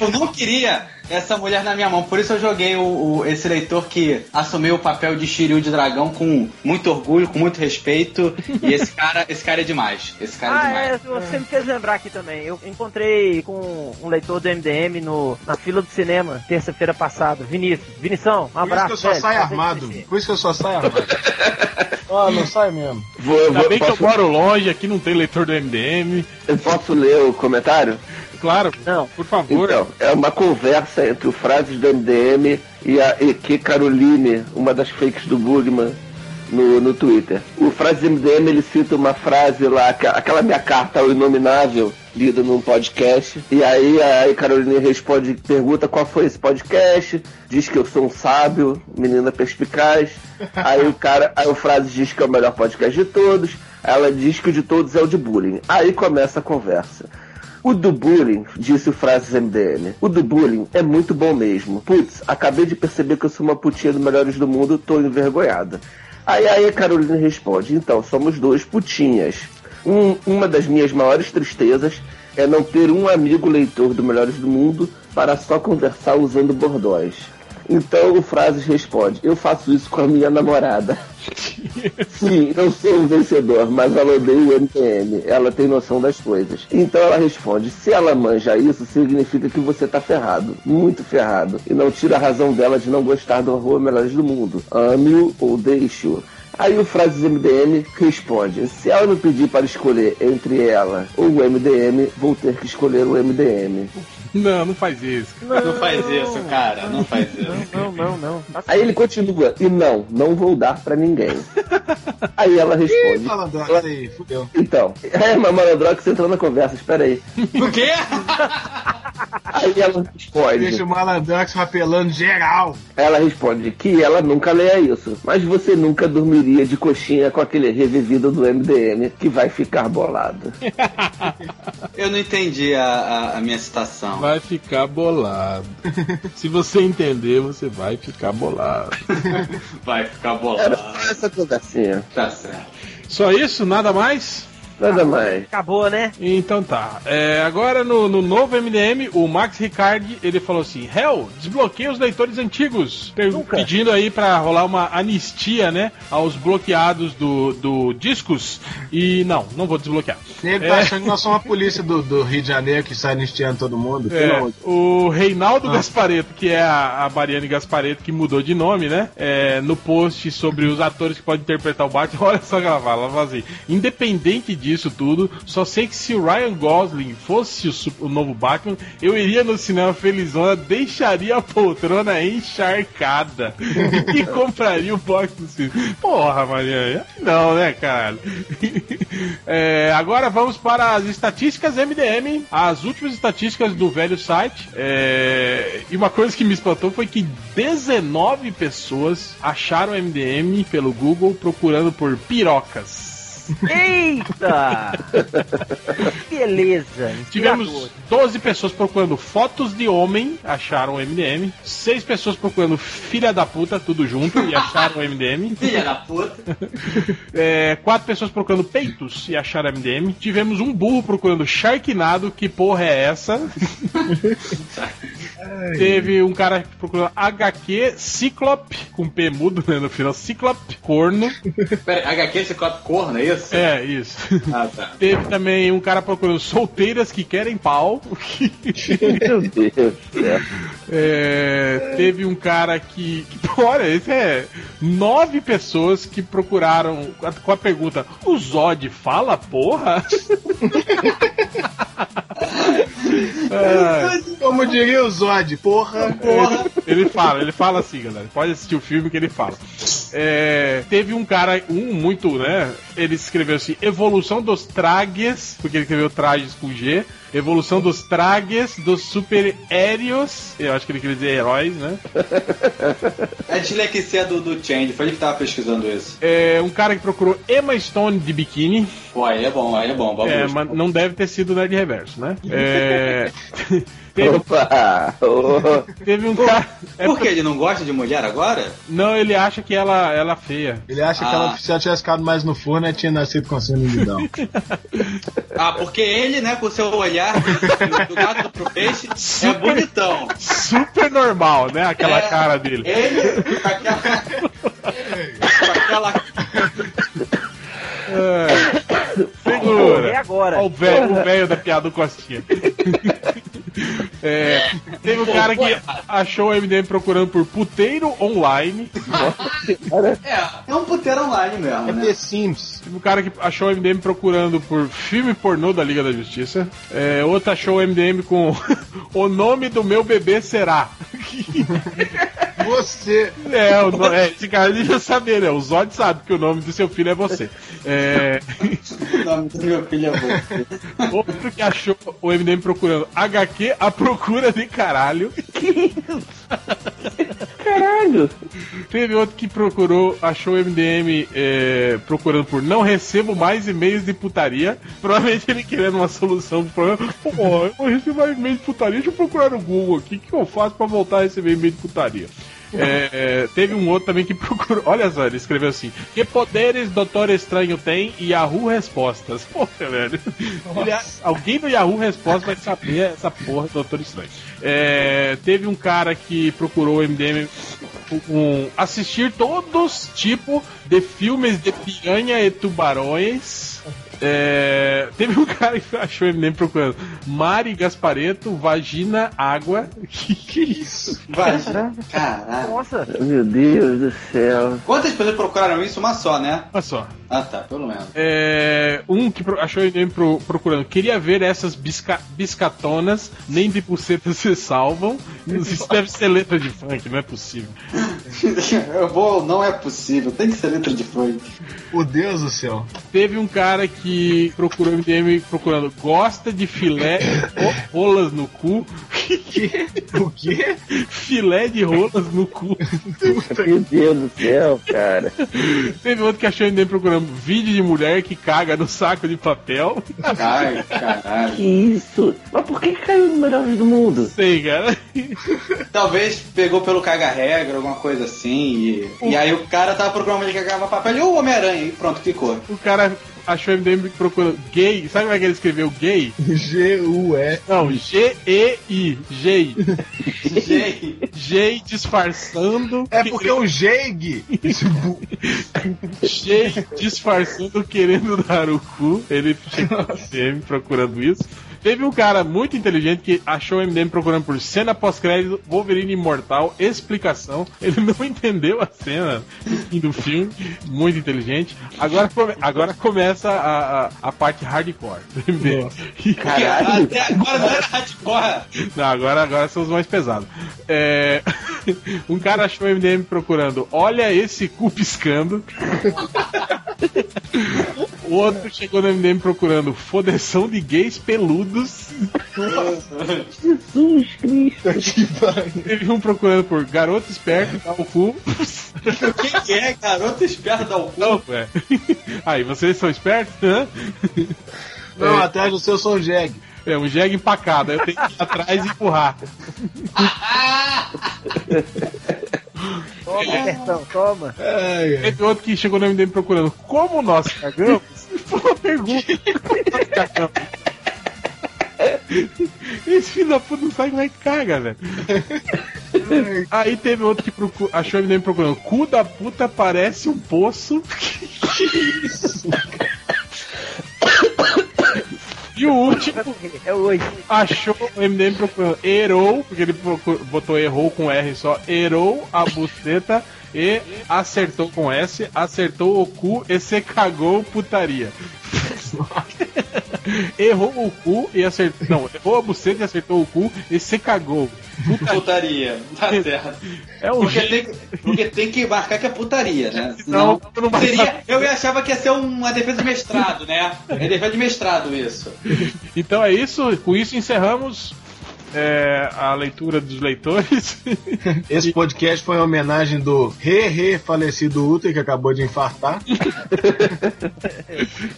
eu não queria essa mulher na minha mão, por isso eu joguei o, o- esse leitor que assumiu o papel de Shiryu de dragão com muito orgulho, com muito respeito. E esse cara, esse cara é demais. Esse cara é Ah, demais. é, você me fez lembrar aqui também. Eu encontrei com um leitor do MDM no, na fila do cinema, terça-feira passada. Vinícius. Vinição, um Por isso abraço. que eu só saio armado. Por isso que eu só saio armado. Ah, não sai mesmo. Vou, Ainda vou- bem que eu posso, moro longe, aqui não tem leitor do MDM. eu posso ler o comentário? Claro, Não. por favor. Então, é uma conversa entre o Frases do MDM e a EQ Caroline, uma das fakes do Bugman, no, no Twitter. O Frases do MDM, ele cita uma frase lá, que- aquela minha carta ao inominável, lida num podcast, e aí a. Caroline responde, pergunta qual foi esse podcast, diz que eu sou um sábio, menina perspicaz, aí o cara, aí o Frases diz que é o melhor podcast de todos, ela diz que o de todos é o de bullying. Aí começa a conversa. O do bullying, disse o Frases MDM, o do bullying é muito bom mesmo. Putz, acabei de perceber que eu sou uma putinha do Melhores do Mundo, tô envergonhada. Aí aí a Carolina responde, então, somos dois putinhas. Um- uma das minhas maiores tristezas é não ter um amigo leitor do Melhores do Mundo para só conversar usando bordões. Então o Frases responde, eu faço isso com a minha namorada. Sim, eu sou um vencedor, mas ela odeia o MTM. Ela tem noção das coisas. Então ela responde: se ela manja isso, significa que você tá ferrado. Muito ferrado. E não tira a razão dela de não gostar do horror Melhores do Mundo. Ame-o ou deixe-o. Aí o Frases MDM responde: se ela me pedir para escolher entre ela ou o MDM, vou ter que escolher o MDM. Não, não faz isso. Não faz isso, cara. Não faz isso. Não, não, não. Aí ele continua: e não, não vou dar pra ninguém. Aí ela Ih, responde: malandrox aí, fudeu. então, é, mas Malandrox entrou na conversa, espera aí. O quê? Aí ela responde. Deixa o malandrox rapelando geral. Ela responde que ela nunca leia isso, mas você nunca dormiria de coxinha com aquele revivido do MDM que vai ficar bolado. Eu não entendi a, a, a minha citação. Vai ficar bolado. Se você entender, você vai ficar bolado. Vai ficar Era bolado. só essa conversinha, Tá certo. Só isso? Nada mais? Nada mais. Acabou, né? Então tá. É, agora no, no novo MDM, o Max Ricardi ele falou assim: Hell, desbloqueia os leitores antigos. Per- Nunca. Pedindo aí pra rolar uma anistia, né? Aos bloqueados do, do discos. E não, não vou desbloquear. Ele É. tá achando que nós somos a polícia do, do Rio de Janeiro que sai anistiando todo mundo. É, o Reinaldo Ah. Gaspareto, que é a, a Mariane Gaspareto, que mudou de nome, né? É, no post sobre os atores que podem interpretar o Batman, olha só que ela fala, ela fala assim, independente disso tudo, só sei que se o Ryan Gosling fosse o, o novo Batman, eu iria no cinema felizona, deixaria a poltrona encharcada e compraria o box do cinema. Porra, Mariane, não, né, cara? É, agora vamos para as estatísticas MDM, as últimas estatísticas do velho site. É, e uma coisa que me espantou foi que 19 pessoas acharam MDM pelo Google procurando por pirocas. Eita! Beleza. Tivemos inspirador. 12 pessoas procurando fotos de homem, acharam o MDM. 6 pessoas procurando filha da puta, tudo junto, e acharam o MDM. Filha da puta. É, quatro pessoas procurando peitos e acharam MDM. Tivemos um burro procurando Sharknado, que porra é essa? Teve um cara procurando HQ Ciclope, com P mudo né, no final, Ciclope, corno. Pera, aí, HQ copo corno, é isso? É, isso. Ah, tá. Teve também um cara procurando solteiras que querem pau. Meu Deus. É, teve um cara que. que olha, esse é. Nove pessoas que procuraram com a pergunta: O Zod fala porra? É. Como diria o Zod, porra. ele, ele fala, ele fala assim, galera. Pode assistir o filme que ele fala. É, teve um cara, um muito, né? Ele escreveu assim: Evolução dos Trages, porque ele escreveu trajes com G. Evolução dos Trages, dos super aéreos. Eu acho que ele queria dizer heróis, né? É dislexia do, do Change, foi ele que tava pesquisando isso. É, um cara que procurou Emma Stone de biquíni. Pô, aí é bom, aí é bom. É, mas não deve ter sido Nerd Reverso, né? É, teve, Opa! Teve um cara. é Por que ele não gosta de mulher agora? Não, ele acha que ela, ela é feia. Ele acha que Ah. ela, se ela tivesse ficado mais no forno, ela tinha nascido com a senilidão. Ah, porque ele, né, com o seu olhar do, do gato pro peixe, é bonitão. Super normal, né? Aquela É. cara dele. Ele, com aquela. com aquela. É. É Segura. agora. Ó, o velho o velho da piada do Costinha. É, teve um cara que achou o MDM procurando por puteiro online. É, é um puteiro online mesmo, É né? The Sims. Teve um cara que achou o MDM procurando por filme pornô da Liga da Justiça. É, outro achou o MDM com o nome do meu bebê será. Você. É, o no- é, esse cara devia saber, né? O Zod sabe que o nome do seu filho é você. É, O nome do meu filho é bom. outro que achou o MDM procurando HQ a procura de caralho. Caralho! Teve outro que procurou, achou o MDM é, procurando por não recebo mais e-mails de putaria. Provavelmente ele querendo uma solução pro problema. Pô, eu recebo mais e-mail de putaria, deixa eu procurar no Google aqui. O que eu faço pra voltar a receber e-mail de putaria? É, é, teve um outro também que procurou. Olha só, ele escreveu assim: Que poderes Doutor Estranho tem? Yahoo Respostas. Poxa, velho. Ele- alguém do Yahoo Respostas vai saber essa porra do Doutor Estranho. É, teve um cara que procurou o MDM um, assistir todos tipo de filmes de piranha e tubarões. É, teve um cara que achou o MDM procurando Mari Gaspareto, vagina, água. Que que é isso? Vai, caralho. Nossa, Meu Deus do céu. Quantas pessoas procuraram isso? Uma só, né? Olha só. Ah, tá, pelo menos. É, um que achou o MDM pro- procurando. Queria ver essas bisca- biscatonas, nem de buceta se salvam. Isso deve ser letra de funk, não é possível. Eu vou, não é possível, tem que ser letra de funk. Meu Deus do céu. Teve um cara que procurou MDM procurando gosta de filé ro- rolas no cu. O quê? filé de rolas no cu. Meu Deus do céu, cara. Teve outro que achou MDM procurando vídeo de mulher que caga no saco de papel. Ai, caralho. Que isso? Mas por que caiu no Melhores do Mundo? Sei, cara. Talvez pegou pelo caga-regra, alguma coisa assim. E, e aí o cara tava procurando onde cagava papel e o Homem-Aranha, e pronto, ficou. O cara achou MDM procurando gay. Sabe como é que ele escreveu gay? G-U-E. Não, G-E-I. Gay. Gente, Gay disfarçando. É porque o Jeig. Gay disfarçando querendo dar o cu. Ele chegou no MDM procurando isso. Teve um cara muito inteligente que achou o MDM procurando por cena pós-crédito, Wolverine imortal, explicação. Ele não entendeu a cena no fim do filme, muito inteligente. Agora, come- agora começa a, a, a parte hardcore do MDM. Caralho. até agora não era hardcore. Não, agora, agora são os mais pesados. É, um cara achou o MDM procurando, olha esse cu piscando. O outro chegou no MDM procurando fodeção de gays peludos. Jesus Cristo. Teve um procurando por garoto esperto, dá o cu. O que, que é garoto esperto dar o cu? Não, é. Aí, vocês são espertos? Hã? Não, atrás do seu sou o Jeg. É um jegue empacado, aí eu tenho que ir atrás e empurrar. toma, Bertão, toma. Teve outro que chegou no MDM procurando como nós cagamos? Foi uma pergunta. Esse filho da puta não é que caga, velho. Aí teve outro que procu- achou o MDM procurando. Cu da puta parece um poço. E o último É hoje. achou o MDM procurando erou, porque ele botou errou com R só, erou a buceta e acertou com S, acertou o cu e se cagou putaria. Errou o cu e acertou. Não, errou a buceta e acertou o cu e se cagou. Putaria, tá certo. É um Porque tem, que- porque tem que marcar que é putaria, né? Não, Senão, não vai seria, eu achava que ia ser uma defesa de mestrado, né? É defesa de mestrado isso. Então é isso, com isso encerramos é, a leitura dos leitores. Esse podcast foi uma homenagem do re-re falecido Uther, que acabou de infartar.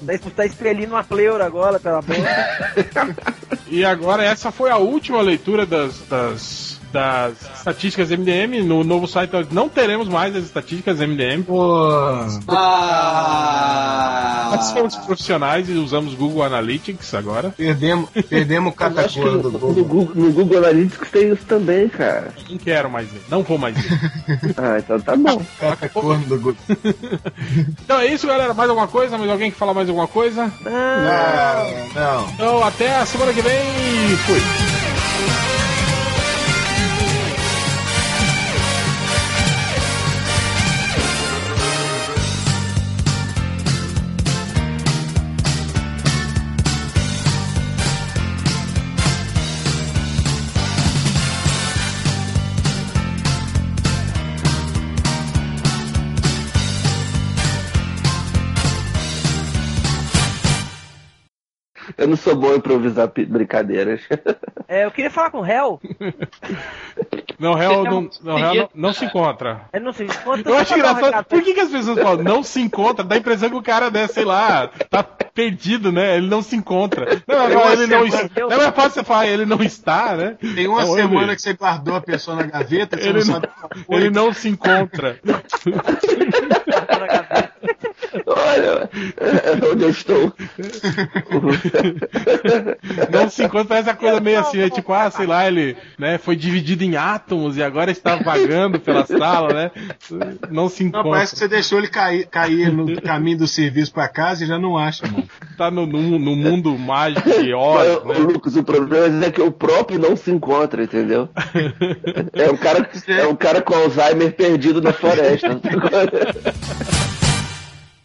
Tá, tá expelindo uma pleura agora pela boca. E agora essa foi a última leitura das, das, das estatísticas MDM. No novo site não teremos mais as estatísticas MDM. Ah! Nós somos profissionais e usamos Google Analytics agora. Perdemos, perdemos o acho que catacoro no, do Google. Google, no Google Analytics tem isso também, cara. Não quero mais ver, não vou mais ver. Ah, então tá bom. Catacorno do Google. Então é isso, galera. Mais alguma coisa? Mais alguém que falar mais alguma coisa? Não, não. Então até a semana que vem. Fui. Eu não sou bom em improvisar brincadeiras. É, eu queria falar com o réu. Não, réu não, não, réu não, não se encontra. Ele não se conta. Eu acho engraçado. Por que, que as pessoas falam não se encontra? Dá a impressão que o cara, né, sei lá, tá perdido, né? Ele não se encontra. Não, uma ele não está. Não é fácil você falar, ele não está, né? Tem uma semana ele- que você guardou a pessoa na gaveta, você Ele não não, ele não se encontra. Olha, é onde eu estou. Não se encontra, parece a coisa meio assim, né? Tipo, ah, sei lá, ele né, foi dividido em átomos e agora está vagando pela sala, né? Não se Não, encontra. parece que você deixou ele cair, cair no caminho do serviço pra casa e já não acha, mano. Tá no, no, no mundo mágico Oz, Mas, né? Lucas, o problema é que o próprio não se encontra, entendeu? É um cara, é um cara com Alzheimer perdido na floresta.